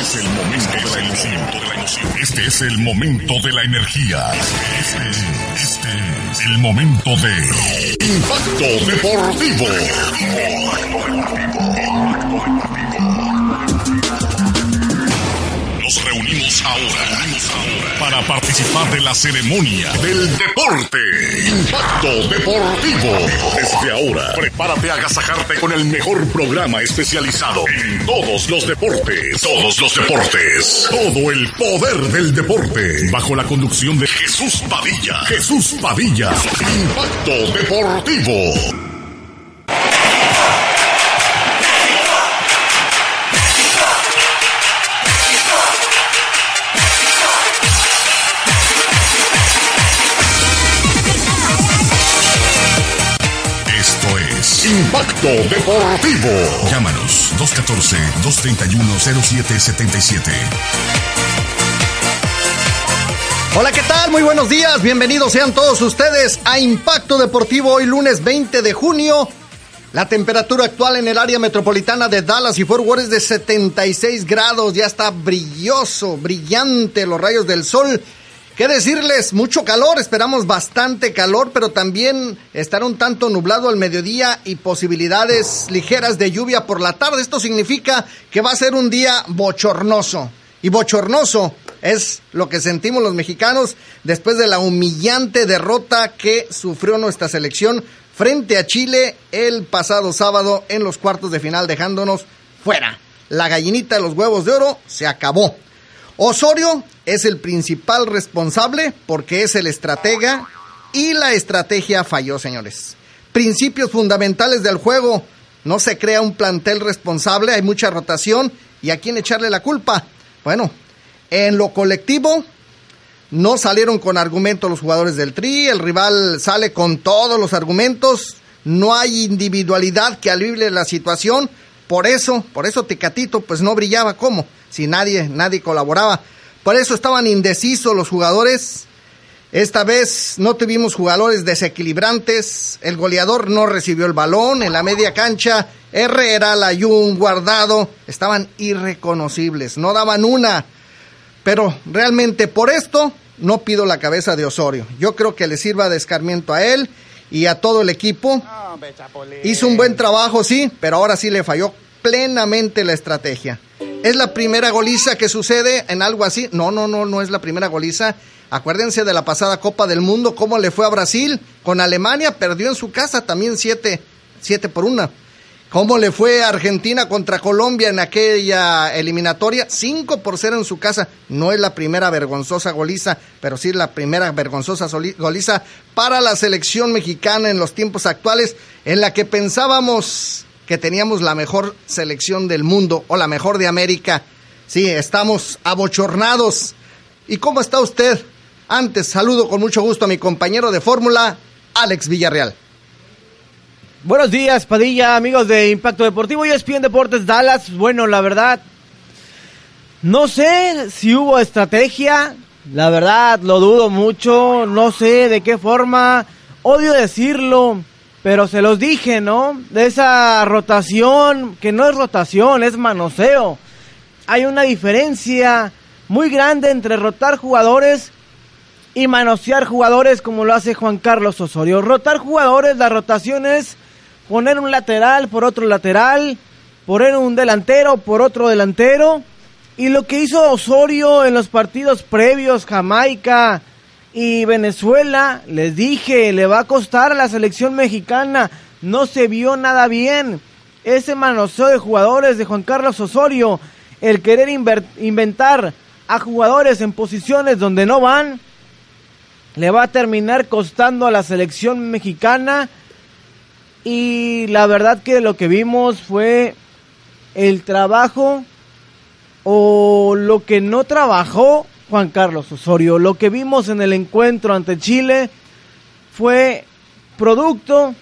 Este es el momento de la emoción. Este es el momento de la energía. Este, este es el momento de Impacto Deportivo. Nos reunimos ahora, para participar de la ceremonia del deporte. Impacto Deportivo. Desde ahora, prepárate a agasajarte con el mejor programa especializado en todos los deportes. Todos los deportes. Todo el poder del deporte. Bajo la conducción de Jesús Padilla. Jesús Padilla. Impacto Deportivo. Impacto Deportivo. Llámanos 214-231-0777. Hola, ¿qué tal? Muy buenos días. Bienvenidos sean todos ustedes a Impacto Deportivo hoy lunes 20 de junio. La temperatura actual en el área metropolitana de Dallas y Fort Worth es de 76 grados. Ya está brilloso, brillante los rayos del sol. ¿Qué decirles? Mucho calor, esperamos bastante calor, pero también estará un tanto nublado al mediodía y posibilidades ligeras de lluvia por la tarde. Esto significa que va a ser un día bochornoso. Y bochornoso es lo que sentimos los mexicanos después de la humillante derrota que sufrió nuestra selección frente a Chile el pasado sábado en los cuartos de final, dejándonos fuera. La gallinita de los huevos de oro se acabó. Osorio es el principal responsable porque es el estratega y la estrategia falló, señores. Principios fundamentales del juego. No se crea un plantel responsable, hay mucha rotación y a quién echarle la culpa. Bueno, en lo colectivo no salieron con argumentos los jugadores del Tri, el rival sale con todos los argumentos, no hay individualidad que alivie la situación, por eso, por eso Tecatito pues no brillaba como, si nadie, nadie colaboraba. Por eso estaban indecisos los jugadores. Esta vez no tuvimos jugadores desequilibrantes. El goleador no recibió el balón. En la media cancha, Herrera, Layún, Guardado, estaban irreconocibles. No daban una. Pero realmente por esto no pido la cabeza de Osorio. Yo creo que le sirva de escarmiento a él y a todo el equipo. Hizo un buen trabajo, sí, pero ahora sí le falló plenamente la estrategia. ¿Es la primera goliza que sucede en algo así? No, no, no, no es la primera goliza. Acuérdense de la pasada Copa del Mundo, cómo le fue a Brasil con Alemania, perdió en su casa también 7 siete, por una. ¿Cómo le fue a Argentina contra Colombia en aquella eliminatoria? 5 por 0 en su casa. No es la primera vergonzosa goliza, pero sí la primera vergonzosa goliza para la selección mexicana en los tiempos actuales, en la que pensábamos que teníamos la mejor selección del mundo o la mejor de América. Sí, estamos abochornados. ¿Y cómo está usted? Antes saludo con mucho gusto a mi compañero de fórmula, Alex Villarreal. Buenos días, Padilla, amigos de Impacto Deportivo y ESPN Deportes Dallas. Bueno, la verdad, no sé si hubo estrategia, la verdad lo dudo mucho, no sé de qué forma, odio decirlo, pero se los dije, ¿no? De esa rotación, que no es rotación, es manoseo. Hay una diferencia muy grande entre rotar jugadores y manosear jugadores como lo hace Juan Carlos Osorio. Rotar jugadores, la rotación es poner un lateral por otro lateral, poner un delantero por otro delantero. Y lo que hizo Osorio en los partidos previos, Jamaica y Venezuela, les dije, le va a costar a la selección mexicana. No se vio nada bien. Ese manoseo de jugadores de Juan Carlos Osorio, el querer inventar a jugadores en posiciones donde no van, le va a terminar costando a la selección mexicana y la verdad que lo que vimos fue el trabajo o lo que no trabajó Juan Carlos Osorio. Lo que vimos en el encuentro ante Chile fue producto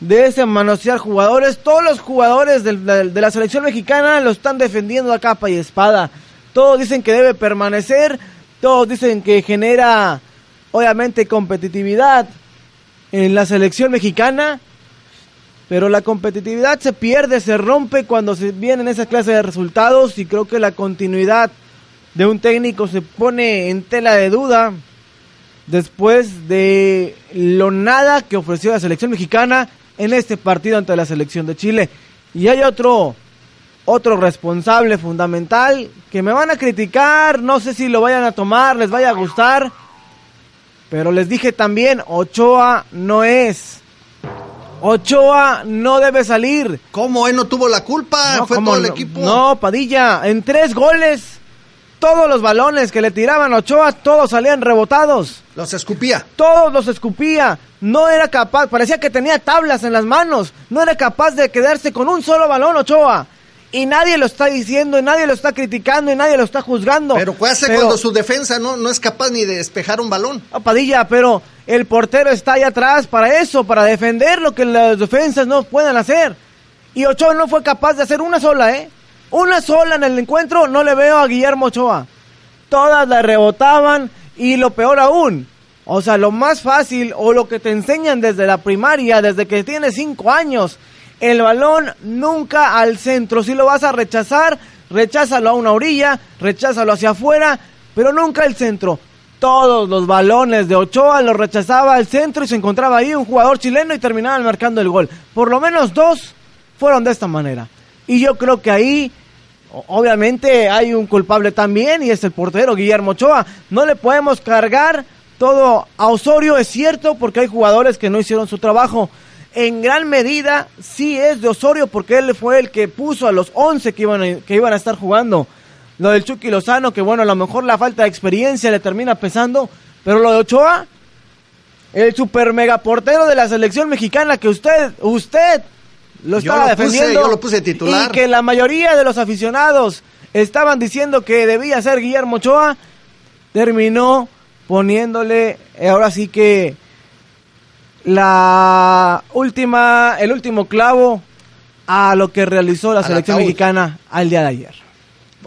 de ese manosear jugadores. Todos los jugadores de, la selección mexicana lo están defendiendo a capa y espada. Todos dicen que debe permanecer, todos dicen que genera obviamente competitividad en la selección mexicana, pero la competitividad se pierde, se rompe cuando se vienen esa clase de resultados y creo que la continuidad de un técnico se pone en tela de duda después de lo nada que ofreció la selección mexicana en este partido ante la selección de Chile. Y hay otro otro responsable fundamental que me van a criticar, no sé si lo vayan a tomar, les vaya a gustar, pero les dije también, Ochoa no es. Ochoa no debe salir. ¿Cómo él no tuvo la culpa? Fue todo el equipo. No, Padilla, en tres goles todos los balones que le tiraban a Ochoa, todos salían rebotados. Los escupía. Todos los escupía. No era capaz, parecía que tenía tablas en las manos. No era capaz de quedarse con un solo balón Ochoa. Y nadie lo está diciendo, y nadie lo está criticando, y nadie lo está juzgando. Pero ¿qué hace cuando su defensa no, no es capaz ni de despejar un balón? Oh, Padilla, pero el portero está ahí atrás para eso, para defender lo que las defensas no pueden hacer. Y Ochoa no fue capaz de hacer una sola, ¿eh? Una sola en el encuentro no le veo a Guillermo Ochoa. Todas la rebotaban y lo peor aún, o sea, lo más fácil o lo que te enseñan desde la primaria, desde que tienes cinco años, el balón nunca al centro. Si lo vas a rechazar, recházalo a una orilla, recházalo hacia afuera, pero nunca al centro. Todos los balones de Ochoa los rechazaba al centro y se encontraba ahí un jugador chileno y terminaban marcando el gol. Por lo menos dos fueron de esta manera. Y yo creo que ahí obviamente hay un culpable también y es el portero Guillermo Ochoa. No le podemos cargar todo a Osorio, es cierto, porque hay jugadores que no hicieron su trabajo. En gran medida sí es de Osorio porque él fue el que puso a los 11 que iban a, que iban a estar jugando. Lo del Chucky Lozano, que bueno, a lo mejor la falta de experiencia le termina pesando, pero lo de Ochoa, el super mega portero de la selección mexicana que usted, usted lo estaba defendiendo. yo lo puse titular. Y que la mayoría de los aficionados estaban diciendo que debía ser Guillermo Ochoa, terminó poniéndole, eh, ahora sí que la última, el último clavo a lo que realizó la selección mexicana al día de ayer.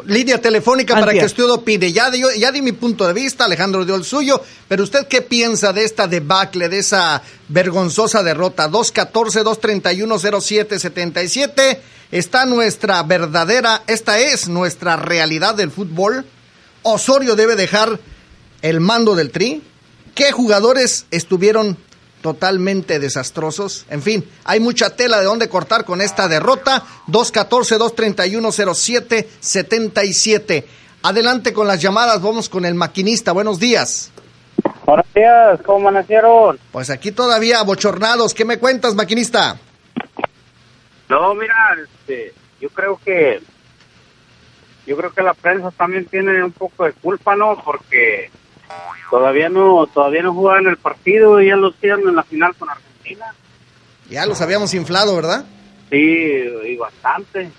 Línea telefónica para que usted opine. Ya di, ya di mi punto de vista, Alejandro dio el suyo, pero usted qué piensa de esta debacle, de esa vergonzosa derrota? 214-231-0777. Está nuestra verdadera, esta es nuestra realidad del fútbol. Osorio debe dejar el mando del tri. ¿Qué jugadores estuvieron totalmente desastrosos. En fin, hay mucha tela de dónde cortar con esta derrota. 214-231-0777. Adelante con las llamadas, vamos con el maquinista. Buenos días. Buenos días, ¿cómo amanecieron? Pues aquí todavía bochornados. ¿Qué me cuentas, maquinista? No, mira, este, yo creo que yo creo que la prensa también tiene un poco de culpa, ¿no? Porque Todavía no, todavía no jugaban el partido y ya los tienen en la final con Argentina. Ya los habíamos inflado, ¿verdad? Sí, y bastante.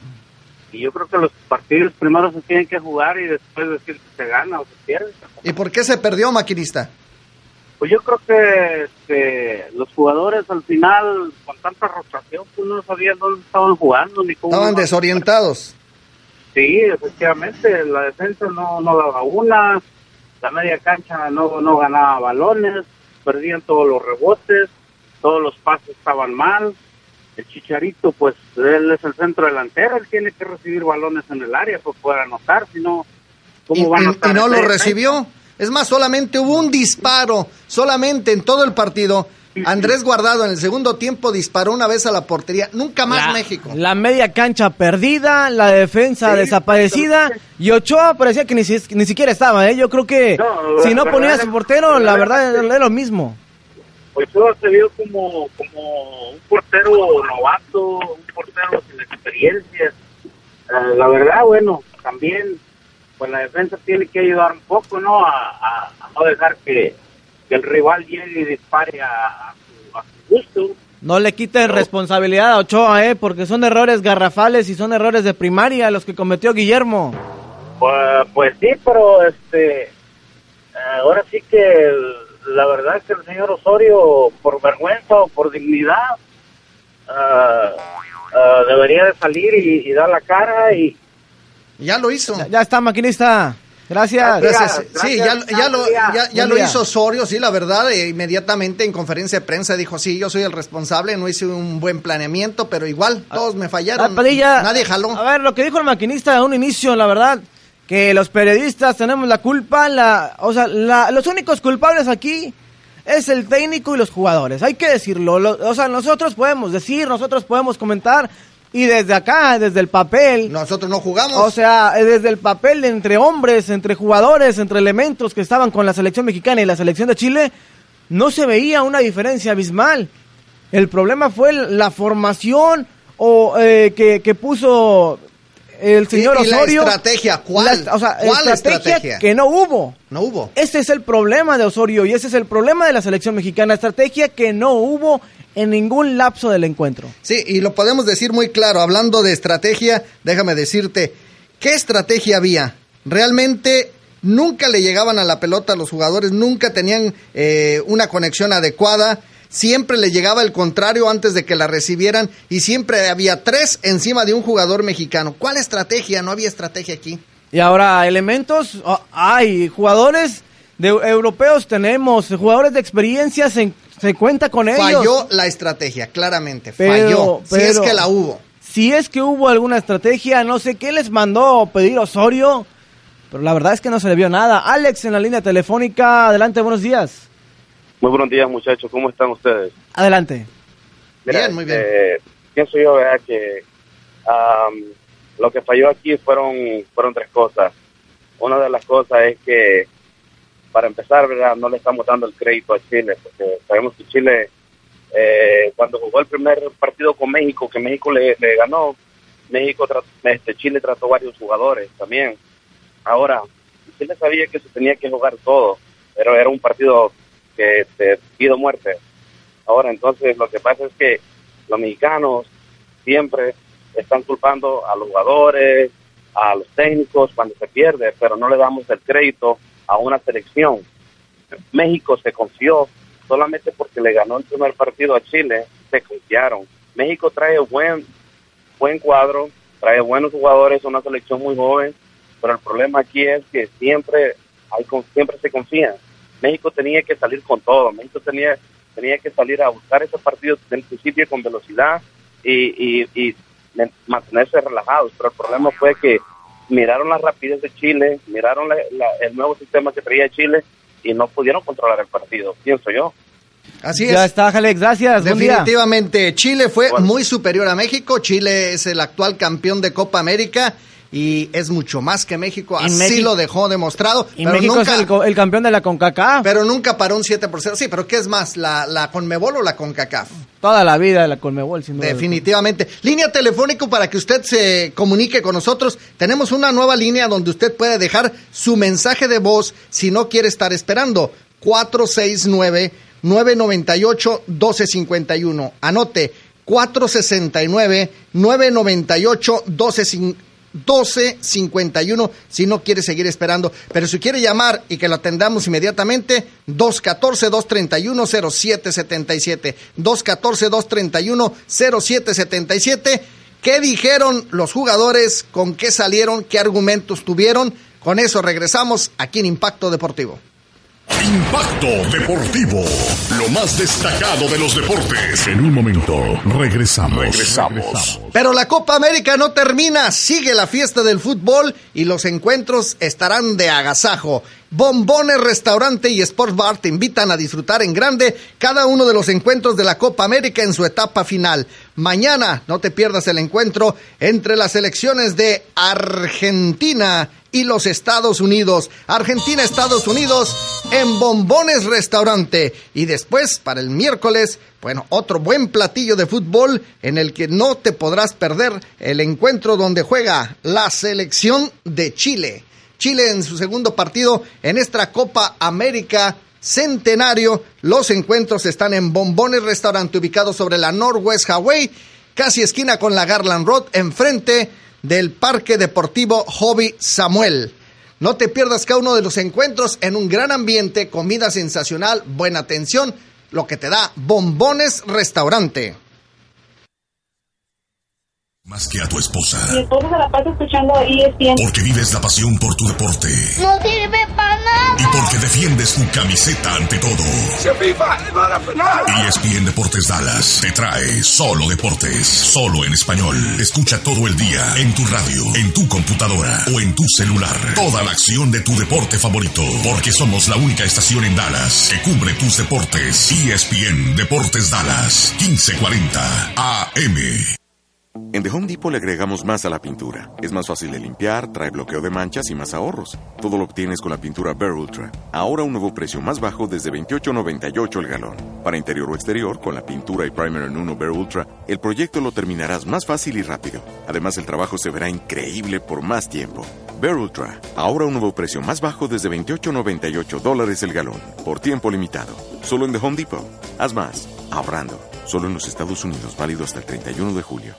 Y yo creo que los partidos primero se tienen que jugar y después decir si se gana o se pierde. ¿Y por qué se perdió, maquinista? Pues yo creo que este, los jugadores al final, con tanta rotación, pues no sabían dónde estaban jugando ni cómo. Estaban desorientados. Sí, efectivamente, la defensa no, no daba una, la media cancha no, no ganaba balones, perdían todos los rebotes, todos los pases estaban mal. El Chicharito, pues él es el centro delantero, él tiene que recibir balones en el área para poder anotar, si no, ¿cómo van a Y no lo recibió. Es más, solamente hubo un disparo, solamente en todo el partido Andrés Guardado en el segundo tiempo disparó una vez a la portería. Nunca más México. La media cancha perdida, la defensa desaparecida. Y Ochoa parecía que ni, ni siquiera estaba. ¿eh? Yo creo que si no ponía a su portero, la verdad es lo mismo. Ochoa se vio como, como un portero novato, un portero sin experiencia. Eh, la verdad, bueno, también pues la defensa tiene que ayudar un poco, ¿no? a no dejar que que el rival llegue y dispare a, su, gusto. No le quiten responsabilidad a Ochoa, ¿eh? porque son errores garrafales y son errores de primaria los que cometió Guillermo. Pues, pues sí, pero este, ahora sí que la verdad es que el señor Osorio, por vergüenza o por dignidad, ah, ah, debería de salir y, y dar la cara y Ya lo hizo. Ya, ya está, maquinista. Gracias. Gracias. Gracias, Sí, ya, ya lo, ya, ya lo hizo Osorio, sí, la verdad, eh, inmediatamente en conferencia de prensa dijo, sí, yo soy el responsable, no hice un buen planeamiento, pero igual, todos me fallaron. Ah, Padilla, Nadie jaló. A ver, lo que dijo el maquinista a un inicio, la verdad, que los periodistas tenemos la culpa, la, o sea, la- los únicos culpables aquí es el técnico y los jugadores. Hay que decirlo. lo- o sea, nosotros podemos decir, nosotros podemos comentar y desde acá, desde el papel, Nosotros no jugamos. o sea, eh, desde el papel entre hombres, entre jugadores, entre elementos que estaban con la selección mexicana y la selección de Chile, no se veía una diferencia abismal. El problema fue la formación o eh, que, que puso el señor y la Osorio. estrategia, ¿cuál? La- o sea, ¿Cuál estrategia, estrategia? que no hubo. no hubo. Ese es el problema de Osorio y ese es el problema de la selección mexicana. Estrategia que no hubo en ningún lapso del encuentro. Sí, y lo podemos decir muy claro, hablando de estrategia, déjame decirte, ¿qué estrategia había? Realmente nunca le llegaban a la pelota a los jugadores, nunca tenían eh, una conexión adecuada, siempre le llegaba el contrario antes de que la recibieran y siempre había tres encima de un jugador mexicano. ¿Cuál estrategia? No había estrategia aquí. Y ahora, elementos, oh, hay jugadores de europeos tenemos, jugadores de experiencia, se, se cuenta con ellos. Falló la estrategia, claramente, Pero- falló, si es que la hubo. Si es que hubo alguna estrategia, no sé qué les mandó pedir Osorio, pero la verdad es que no se le vio nada. Alex en la línea telefónica, adelante, buenos días. Muy buenos días, muchachos. ¿Cómo están ustedes? Adelante. Bien, muy bien. eh, pienso yo, ¿verdad? Que am, lo que falló aquí fueron, fueron tres cosas. Una de las cosas es que, para empezar, ¿verdad? No le estamos dando el crédito a Chile, porque sabemos que Chile, eh, cuando jugó el primer partido con México, que México le, le ganó, México, este, Chile trató varios jugadores también. Ahora, Chile sabía que se tenía que jugar todo, pero era un partido que de vida o muerte. Ahora, entonces, lo que pasa es que los mexicanos siempre están culpando a los jugadores, a los técnicos cuando se pierde, pero no le damos el crédito a una selección. México se confió solamente porque le ganó el primer partido a Chile, se confiaron. México trae buen, buen cuadro, trae buenos jugadores, una selección muy joven, pero el problema aquí es que siempre hay siempre se confía. México tenía que salir con todo, México tenía tenía que salir a buscar ese partido del principio con velocidad y, y, mantenerse relajados, pero el problema fue que miraron la rapidez de Chile, miraron la- la- el nuevo sistema que traía Chile y no pudieron controlar el partido, pienso yo. Así ya es. está, Alex, gracias. Definitivamente, Chile fue Bueno. muy superior a México. Chile es el actual campeón de Copa América y es mucho más que México. Y Así México- lo dejó demostrado. Y pero, México nunca, es el, campeón de la CONCACAF. pero nunca paró un 7 por 0. Sí, pero ¿qué es más? ¿La, la Conmebol o la CONCACAF? Toda la vida de la Colmebol, sin duda. Definitivamente. Línea telefónica para que usted se comunique con nosotros. Tenemos una nueva línea donde usted puede dejar su mensaje de voz si no quiere estar esperando. 469-998-1251. Anote 469-998-1251. 1251 si no quiere seguir esperando. Pero si quiere llamar y que lo atendamos inmediatamente, 214-231-0777. 214-231-0777. ¿Qué dijeron los jugadores? ¿Con qué salieron? ¿Qué argumentos tuvieron? Con eso regresamos aquí en Impacto Deportivo. Impacto Deportivo. Lo más destacado de los deportes. En un momento, regresamos. Regresamos. Pero la Copa América no termina, sigue la fiesta del fútbol y los encuentros estarán de agasajo. Bombones Restaurante y Sports Bar te invitan a disfrutar en grande cada uno de los encuentros de la Copa América en su etapa final. Mañana no te pierdas el encuentro entre las selecciones de Argentina y los Estados Unidos. Argentina, Estados Unidos en Bombones Restaurante. Y después, para el miércoles, bueno, otro buen platillo de fútbol en el que no te podrás perder el encuentro donde juega la selección de Chile. Chile en su segundo partido en esta Copa América Centenario. Los encuentros están en Bombones Restaurante ubicado sobre la Northwest Highway, casi esquina con la Garland Road, enfrente del Parque Deportivo Hobby Samuel. No te pierdas cada uno de los encuentros en un gran ambiente, comida sensacional, buena atención, lo que te da Bombones Restaurante. Más que a tu esposa. Mi esposa se la pasa escuchando ESPN. Porque vives la pasión por tu deporte. No sirve para nada. Y porque defiendes tu camiseta ante todo. ESPN Deportes Dallas te trae solo deportes, solo en español. Escucha todo el día en tu radio, en tu computadora o en tu celular. Toda la acción de tu deporte favorito. Porque somos la única estación en Dallas que cubre tus deportes. ESPN Deportes Dallas 1540 AM. En The Home Depot le agregamos más a la pintura. Es más fácil de limpiar, trae bloqueo de manchas y más ahorros. Todo lo obtienes con la pintura Bear Ultra. Ahora un nuevo precio más bajo desde $28.98 el galón. Para interior o exterior, con la pintura y primer en uno Bear Ultra, el proyecto lo terminarás más fácil y rápido. Además, el trabajo se verá increíble por más tiempo. Bear Ultra. Ahora un nuevo precio más bajo desde $28.98 dólares el galón. Por tiempo limitado. Solo en The Home Depot. Haz más. Ahorrando. Solo en los Estados Unidos. Válido hasta el 31 de julio.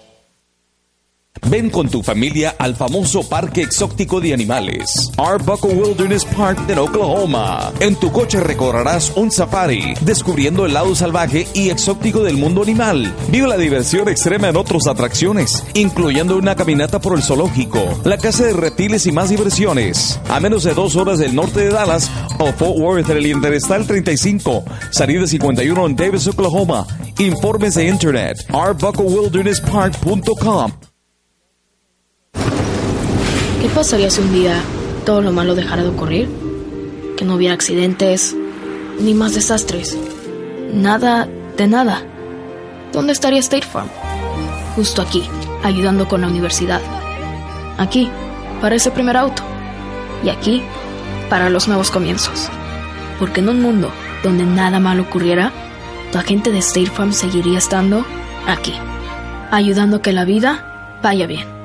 Ven con tu familia al famoso Parque Exótico de Animales, Arbuckle Wilderness Park de Oklahoma. En tu coche recorrerás un safari, descubriendo el lado salvaje y exótico del mundo animal. Vive la diversión extrema en otras atracciones, incluyendo una caminata por el zoológico, la casa de reptiles y más diversiones. A menos de dos horas del norte de Dallas o Fort Worth el Interestal 35, salida 51 en Davis, Oklahoma. Informes de internet, arbucklewildernesspark.com. ¿Qué pasaría si un día todo lo malo dejara de ocurrir? Que no hubiera accidentes, ni más desastres. Nada de nada. ¿Dónde estaría State Farm? Justo aquí, ayudando con la universidad. Aquí, para ese primer auto. Y aquí, para los nuevos comienzos. Porque en un mundo donde nada malo ocurriera, tu agente de State Farm seguiría estando aquí, ayudando a que la vida vaya bien.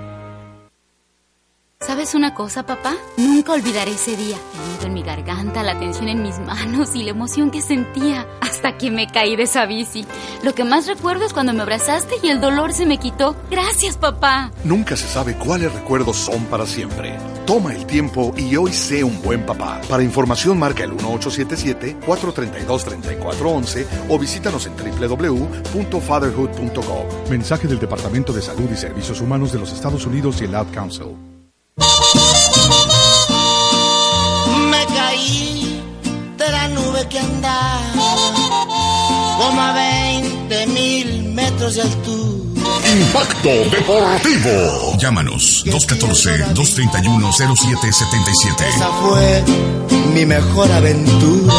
¿Sabes una cosa, papá? Nunca olvidaré ese día. El nudo en mi garganta, la tensión en mis manos y la emoción que sentía hasta que me caí de esa bici. Lo que más recuerdo es cuando me abrazaste y el dolor se me quitó. Gracias, papá. Nunca se sabe cuáles recuerdos son para siempre. Toma el tiempo y hoy sé un buen papá. Para información marca el 1877-432-3411 o visítanos en www.fatherhood.gov. Mensaje del Departamento de Salud y Servicios Humanos de los Estados Unidos y el Ad Council. Caí de la nube que andaba como a 20 mil metros de altura. Impacto Deportivo. Llámanos 214-231-0777. Esa fue mi mejor aventura.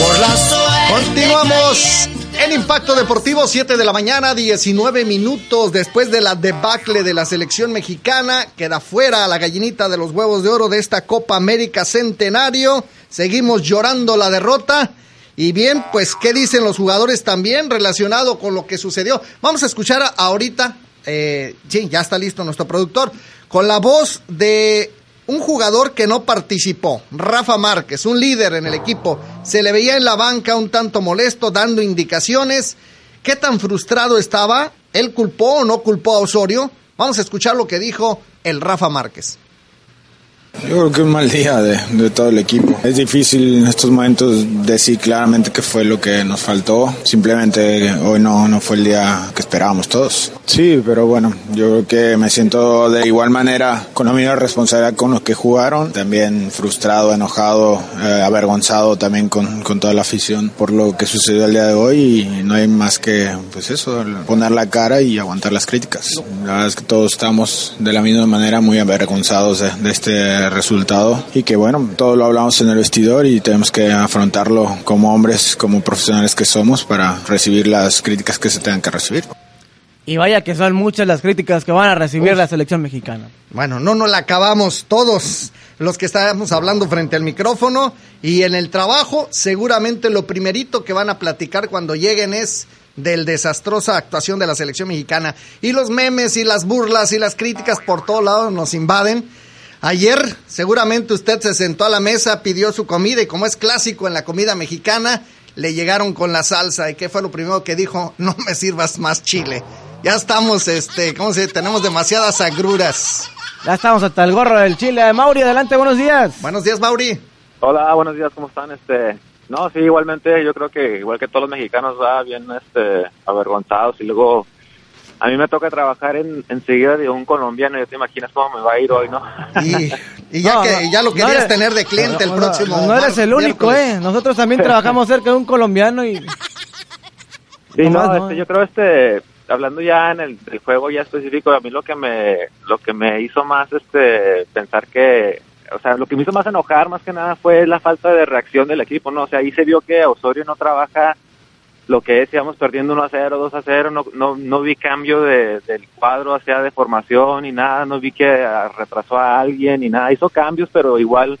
Por la suerte. Continuamos en Impacto Deportivo, 7 de la mañana, 19 minutos después de la debacle de la selección mexicana. Queda fuera la gallinita de los huevos de oro de esta Copa América Centenario. Seguimos llorando la derrota. Y bien, pues, ¿qué dicen los jugadores también relacionado con lo que sucedió? Vamos a escuchar ahorita, eh, sí, ya está listo nuestro productor, con la voz de un jugador que no participó, Rafa Márquez, un líder en el equipo, se le veía en la banca un tanto molesto, dando indicaciones. ¿Qué tan frustrado estaba? ¿Él culpó o no culpó a Osorio? Vamos a escuchar lo que dijo el Rafa Márquez. Yo creo que un mal día de, de, todo el equipo. Es difícil en estos momentos decir claramente qué fue lo que nos faltó. Simplemente hoy no, no fue el día que esperábamos todos. Sí, pero bueno, yo creo que me siento de igual manera con la misma responsabilidad con los que jugaron. También frustrado, enojado, eh, avergonzado también con, con toda la afición por lo que sucedió el día de hoy. Y no hay más que, pues eso, poner la cara y aguantar las críticas. La verdad es que todos estamos de la misma manera muy avergonzados de, de este resultado y que bueno, todo lo hablamos en el vestidor y tenemos que afrontarlo como hombres, como profesionales que somos para recibir las críticas que se tengan que recibir. Y vaya que son muchas las críticas que van a recibir Uf. la selección mexicana. Bueno, no nos la acabamos todos los que estábamos hablando frente al micrófono y en el trabajo seguramente lo primerito que van a platicar cuando lleguen es del desastrosa actuación de la selección mexicana y los memes y las burlas y las críticas por todos lados nos invaden Ayer seguramente usted se sentó a la mesa, pidió su comida y como es clásico en la comida mexicana, le llegaron con la salsa. ¿Y qué fue lo primero que dijo? No me sirvas más chile. Ya estamos, este, ¿cómo se Tenemos demasiadas agruras. Ya estamos hasta el gorro del Chile. Mauri, adelante, buenos días. Buenos días, Mauri. Hola, buenos días, ¿cómo están? Este, no, sí, igualmente, yo creo que igual que todos los mexicanos, va bien, este, avergonzados y luego a mí me toca trabajar en, enseguida de un colombiano, ya te imaginas cómo me va a ir hoy, ¿no? Y, y ya No, que ya lo no querías eres- tener de cliente no, el próximo. No, eres el único, miércoles. ¿eh? Nosotros también trabajamos cerca de un colombiano y... Sí, Nomás no, este, eh. yo creo este hablando ya en el, juego ya específico, a mí lo que me lo que me hizo más este pensar que o sea, lo que me hizo más enojar más que nada fue la falta de reacción del equipo, ¿no? O sea, ahí se vio que Osorio no trabaja lo que es, íbamos perdiendo 1 a 0, 2 a 0, no, no, no vi cambio de, del cuadro hacia de formación ni nada, no vi que retrasó a alguien ni nada, hizo cambios, pero igual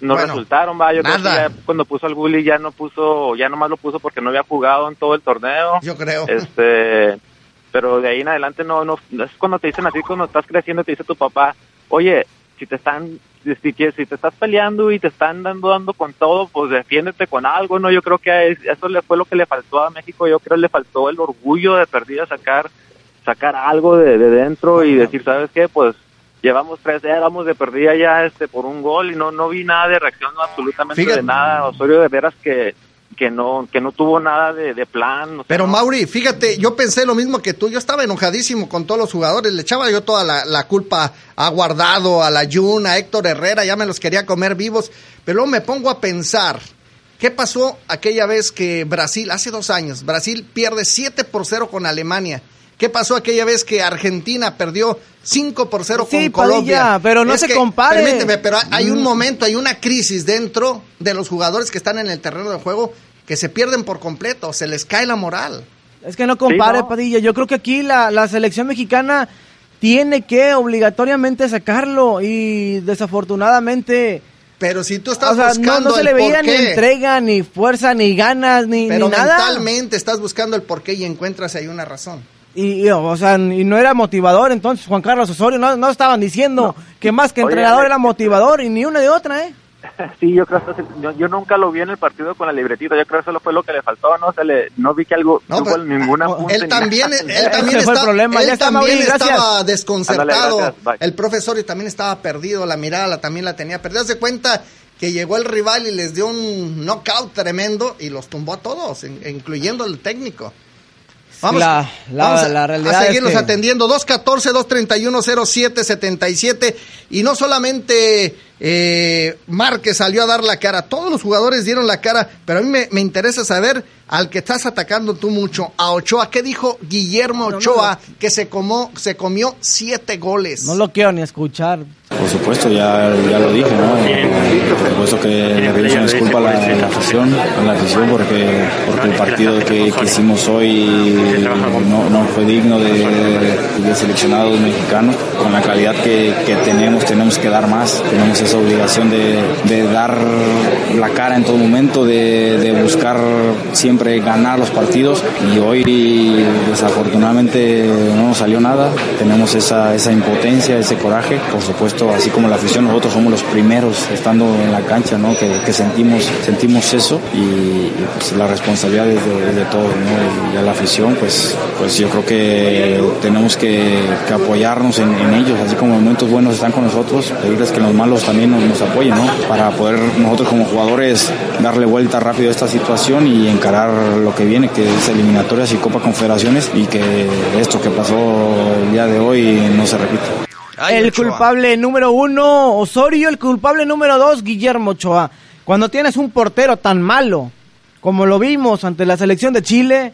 no Bueno, resultaron, va, yo creo que nada. ya cuando puso al Bully ya no puso, ya nomás lo puso porque no había jugado en todo el torneo. Yo creo. Este, pero de ahí en adelante no, no, es cuando te dicen así, cuando estás creciendo, te dice tu papá, oye, si te están, si, que- si te estás peleando y te están dando, dando con todo, pues defiéndete con algo, ¿no? Yo creo que a es- eso le fue lo que le faltó a México, yo creo que le faltó el orgullo de perdida sacar, sacar algo de, de dentro y decir, ¿sabes qué? Pues llevamos tres, éramos de perdida ya este por un gol y no, no vi nada de reacción, no, absolutamente Fíjate. de nada, Osorio de veras que, que no, que no tuvo nada de, de plan, o sea, Pero Mauri, fíjate, yo pensé lo mismo que tú, yo estaba enojadísimo con todos los jugadores, le echaba yo toda la, la culpa a Guardado, a la Jun, a Héctor Herrera, ya me los quería comer vivos, pero luego me pongo a pensar, ¿qué pasó aquella vez que Brasil, hace dos años, Brasil pierde 7 por 0 con Alemania? ¿Qué pasó aquella vez que Argentina perdió 5 por 0 Sí, con Colombia? Padilla, pero no se compare. Permíteme, pero hay un Mm. momento, hay una crisis dentro de los jugadores que están en el terreno de juego que se pierden por completo, se les cae la moral. Es que no compare, Sí, ¿no? Padilla. Yo creo que aquí la, la selección mexicana tiene que obligatoriamente sacarlo y desafortunadamente... Pero si tú estás o sea, buscando no se el le veía ni entrega, ni fuerza, ni ganas, ni, Pero ni nada. mentalmente estás buscando el porqué y encuentras ahí una razón. Y, y, o sea, y no era motivador entonces Juan Carlos Osorio, no, no estaban diciendo que más que entrenador Alex, era motivador y ni una de otra, ¿eh? Sí, yo creo que yo, yo nunca lo vi en el partido con la libretita. Yo creo que eso fue lo que le faltó, no se le no vi que algo No, no, pero- hubo ninguna Él también, él también, Ese fue el está- problema. él Ya está, también Mauri, gracias. estaba desconcertado. El profesor también estaba perdido, la mirada la- también la tenía perdida. Se cuenta que llegó el rival y les dio un knockout tremendo y los tumbó a todos, in- incluyendo el técnico. Vamos, La- la- vamos a, la realidad a es seguirlos que- atendiendo. 214-231-0777. Y no solamente eh, Márquez salió a dar la cara, todos los jugadores dieron la cara, pero a mí me, me interesa saber al que estás atacando tú mucho, a Ochoa. ¿Qué dijo Guillermo no, Ochoa que se, comó, se comió siete goles? No lo quiero ni escuchar. Por supuesto, ya, ya lo dije, ¿no? Por supuesto que le pido una disculpa a la, a la afición, a la afición porque, porque el partido que, que hicimos hoy no, no fue digno de, de seleccionados mexicanos. Con la calidad que, que tenemos, tenemos que dar más. Tenemos esa obligación de, de dar la cara en todo momento, de, de buscar siempre ganar los partidos. Y hoy, desafortunadamente, no nos salió nada. Tenemos esa, esa impotencia, ese coraje. Por supuesto, así como la afición, nosotros somos los primeros estando en la cancha, ¿no? Que, que sentimos, sentimos eso y, y, pues la responsabilidad es de, de todos, ¿no? Y a la afición, pues, pues yo creo que tenemos que, que apoyarnos en, en ellos, así como en momentos buenos están con nosotros, pedirles que los malos también nos, nos apoyen, ¿no? Para poder nosotros como jugadores darle vuelta rápido a esta situación y encarar lo que viene, que es eliminatorias y Copa Confederaciones y que esto que pasó el día de hoy no se repita. el culpable número uno, Osorio, el culpable número dos, Guillermo Ochoa. Cuando tienes un portero tan malo, como lo vimos ante la selección de Chile,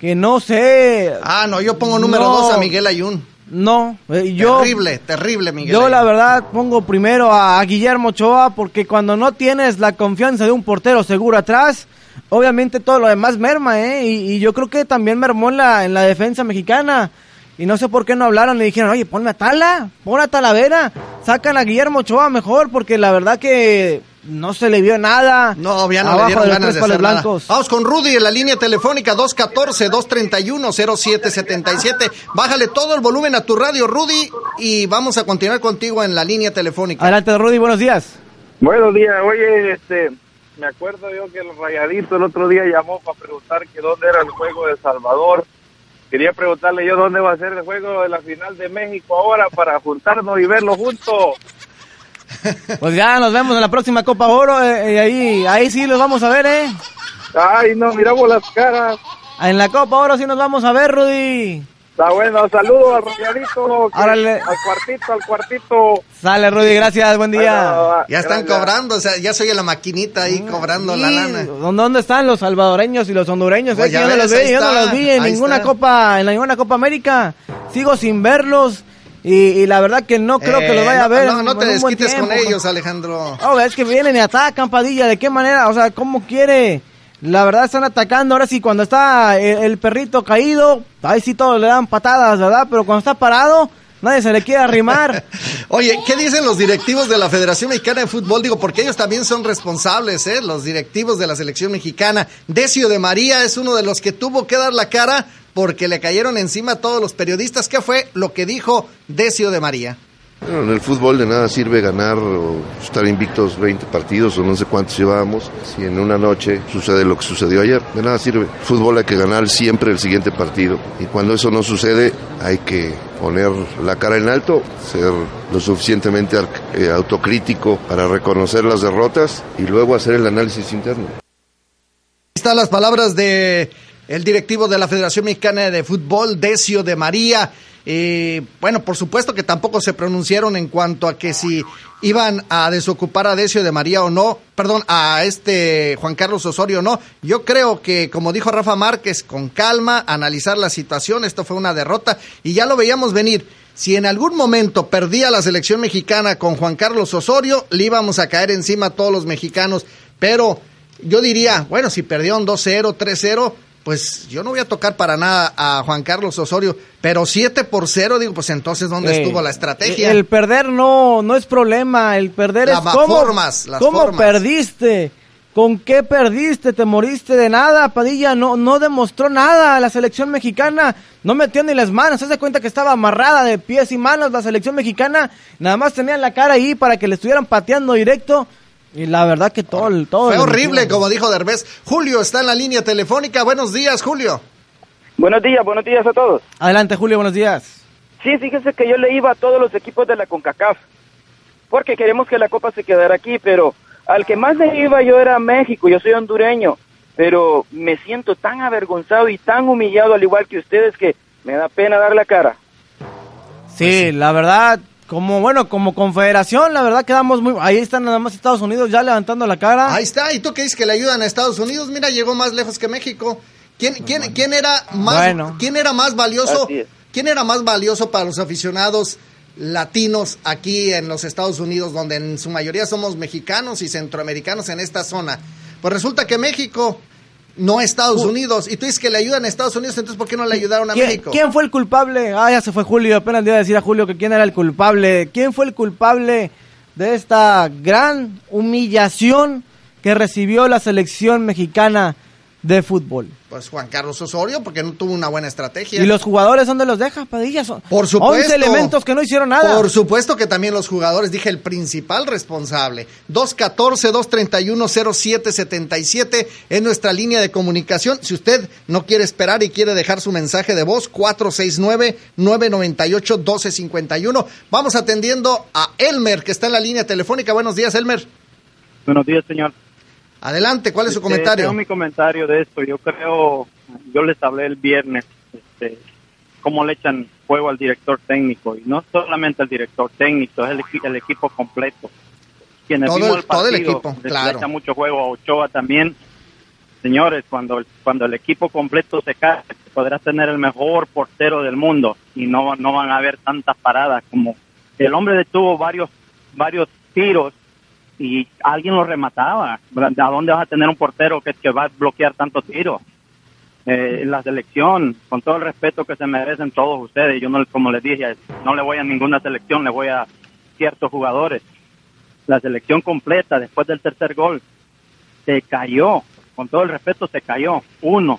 que no sé... Ah, no, yo pongo número No. dos a Miguel Ayun. No, eh, yo... terrible, terrible, Miguel. Yo la verdad pongo primero a, a Guillermo Ochoa porque cuando no tienes la confianza de un portero seguro atrás, obviamente todo lo demás merma, ¿eh? Y, y yo creo que también mermó en la, en la defensa mexicana. Y no sé por qué no hablaron, le dijeron, oye, ponme a Tala, pon a Talavera, sacan a Guillermo Ochoa mejor porque la verdad que no se le vio nada. No, ya no abajo le dieron ganas de hacer nada. blancos. Vamos con Rudy en la línea telefónica 214-231-0777. Bájale todo el volumen a tu radio, Rudy, y vamos a continuar contigo en la línea telefónica. Adelante, Rudy, buenos días. Buenos días, oye, este, me acuerdo yo que el Rayadito el otro día llamó para preguntar que dónde era el juego de Salvador quería preguntarle yo dónde va a ser el juego de la final de México ahora para juntarnos y verlo juntos. Pues ya nos vemos en la próxima Copa Oro. eh, y ahí, ahí sí los vamos a ver, ¿eh? Ay, no, miramos las caras. En la Copa Oro sí nos vamos a ver, Rudy. Está bueno, saludos al Árale. al cuartito, al cuartito. Sale, Rudy, gracias, buen día. Ya están Gracias. cobrando, o sea, ya soy en la maquinita ahí cobrando la lana. ¿Dónde, están los salvadoreños y los hondureños? Pues Eh, ya yo no los vi, yo no los vi en ahí ninguna está. copa, en ninguna Copa América. Sigo sin verlos y, y la verdad que no creo que Eh, los vaya a ver. No, no te desquites con ellos, Alejandro. Oh, es que vienen y atacan, Padilla. ¿De qué manera? O sea, ¿cómo quiere? La verdad están atacando. Ahora sí, cuando está el, el perrito caído, ahí sí todos le dan patadas, ¿verdad? Pero cuando está parado, nadie se le quiere arrimar. Oye, ¿qué dicen los directivos de la Federación Mexicana de Fútbol? Digo, porque ellos también son responsables, ¿eh? Los directivos de la selección mexicana. Decio de María es uno de los que tuvo que dar la cara porque le cayeron encima a todos los periodistas. ¿Qué fue lo que dijo Decio de María? Bueno, en el fútbol de nada sirve ganar o estar invictos 20 partidos o no sé cuántos llevábamos. Si en una noche sucede lo que sucedió ayer, de nada sirve. Fútbol hay que ganar siempre el siguiente partido. Y cuando eso no sucede, hay que poner la cara en alto, ser lo suficientemente eh, autocrítico para reconocer las derrotas y luego hacer el análisis interno. están las palabras de el directivo de la Federación Mexicana de Fútbol, Decio de María. Bueno, por supuesto que tampoco se pronunciaron en cuanto a que si iban a desocupar a Decio de María o no, perdón, a este Juan Carlos Osorio o no. Yo creo que, como dijo Rafa Márquez, con calma, analizar la situación, esto fue una derrota y ya lo veíamos venir. Si en algún momento perdía la selección mexicana con Juan Carlos Osorio, le íbamos a caer encima a todos los mexicanos, pero yo diría, bueno, si perdieron 2-0, 3-0, pues yo no voy a tocar para nada a Juan Carlos Osorio, pero 7 por 0, digo, pues entonces, ¿dónde Eh, estuvo la estrategia? El perder no, no es problema, el perder Las es cómo, formas, las cómo formas. perdiste, con qué perdiste, te moriste de nada, Padilla no, no demostró nada la selección mexicana, no metió ni las manos, se da cuenta que estaba amarrada de pies y manos la selección mexicana, nada más tenían la cara ahí para que le estuvieran pateando directo, y la verdad que todo el... Todo Fue el- horrible, como dijo Derbez. Julio está en la línea telefónica. Buenos días, Julio. Buenos días, buenos días a todos. Adelante, Julio, buenos días. Sí, fíjese que yo le iba a todos los equipos de la CONCACAF, porque queremos que la Copa se quedara aquí, pero al que más le iba yo era a México, yo soy hondureño, pero me siento tan avergonzado y tan humillado al igual que ustedes que me da pena dar la cara. Sí, la verdad, como bueno, como confederación, la verdad quedamos muy... Ahí están nada más Estados Unidos ya levantando la cara. Ahí está. ¿Y tú qué dices que le ayudan a Estados Unidos? Mira, llegó más lejos que México. ¿Quién, quién, quién era más, Bueno. quién era más valioso? ¿Quién era más valioso para los aficionados latinos aquí en los Estados Unidos, donde en su mayoría somos mexicanos y centroamericanos en esta zona? Pues resulta que México no Estados Unidos. Y tú dices que le ayudan a Estados Unidos, entonces ¿por qué no le ayudaron a ¿Quién, México? quién fue el culpable? Ah, ya se fue Julio, apenas le iba a decir a Julio que quién era el culpable. ¿Quién fue el culpable de esta gran humillación que recibió la selección mexicana de fútbol? Pues Juan Carlos Osorio, porque no tuvo una buena estrategia. ¿Y los jugadores dónde los deja, Padilla? Son Por supuesto. 11 elementos que no hicieron nada. Por supuesto que también los jugadores, dije el principal responsable. 214-231-0777 es nuestra línea de comunicación. Si usted no quiere esperar y quiere dejar su mensaje de voz, 469-998-1251. Vamos atendiendo a Elmer, que está en la línea telefónica. Buenos días, Elmer. Buenos días, señor. Adelante, ¿cuál es su Este, comentario? Tengo mi comentario de esto. Yo creo, yo les hablé el viernes, este, cómo le echan fuego al director técnico. Y no solamente al director técnico, es el, equi- el equipo completo. Quienes Todo vimos el- todo el equipo, les claro. echa mucho juego a Ochoa también. Señores, cuando el, cuando el equipo completo se cae, podrás tener el mejor portero del mundo y no, no van a haber tantas paradas como el hombre detuvo varios varios tiros y alguien lo remataba. ¿A dónde vas a tener un portero que, va a bloquear tantos tiros? Eh, la selección, con todo el respeto que se merecen todos ustedes, yo no, como les dije, no le voy a ninguna selección, le voy a ciertos jugadores. La selección completa, después del tercer gol, se cayó, con todo el respeto se cayó, uno.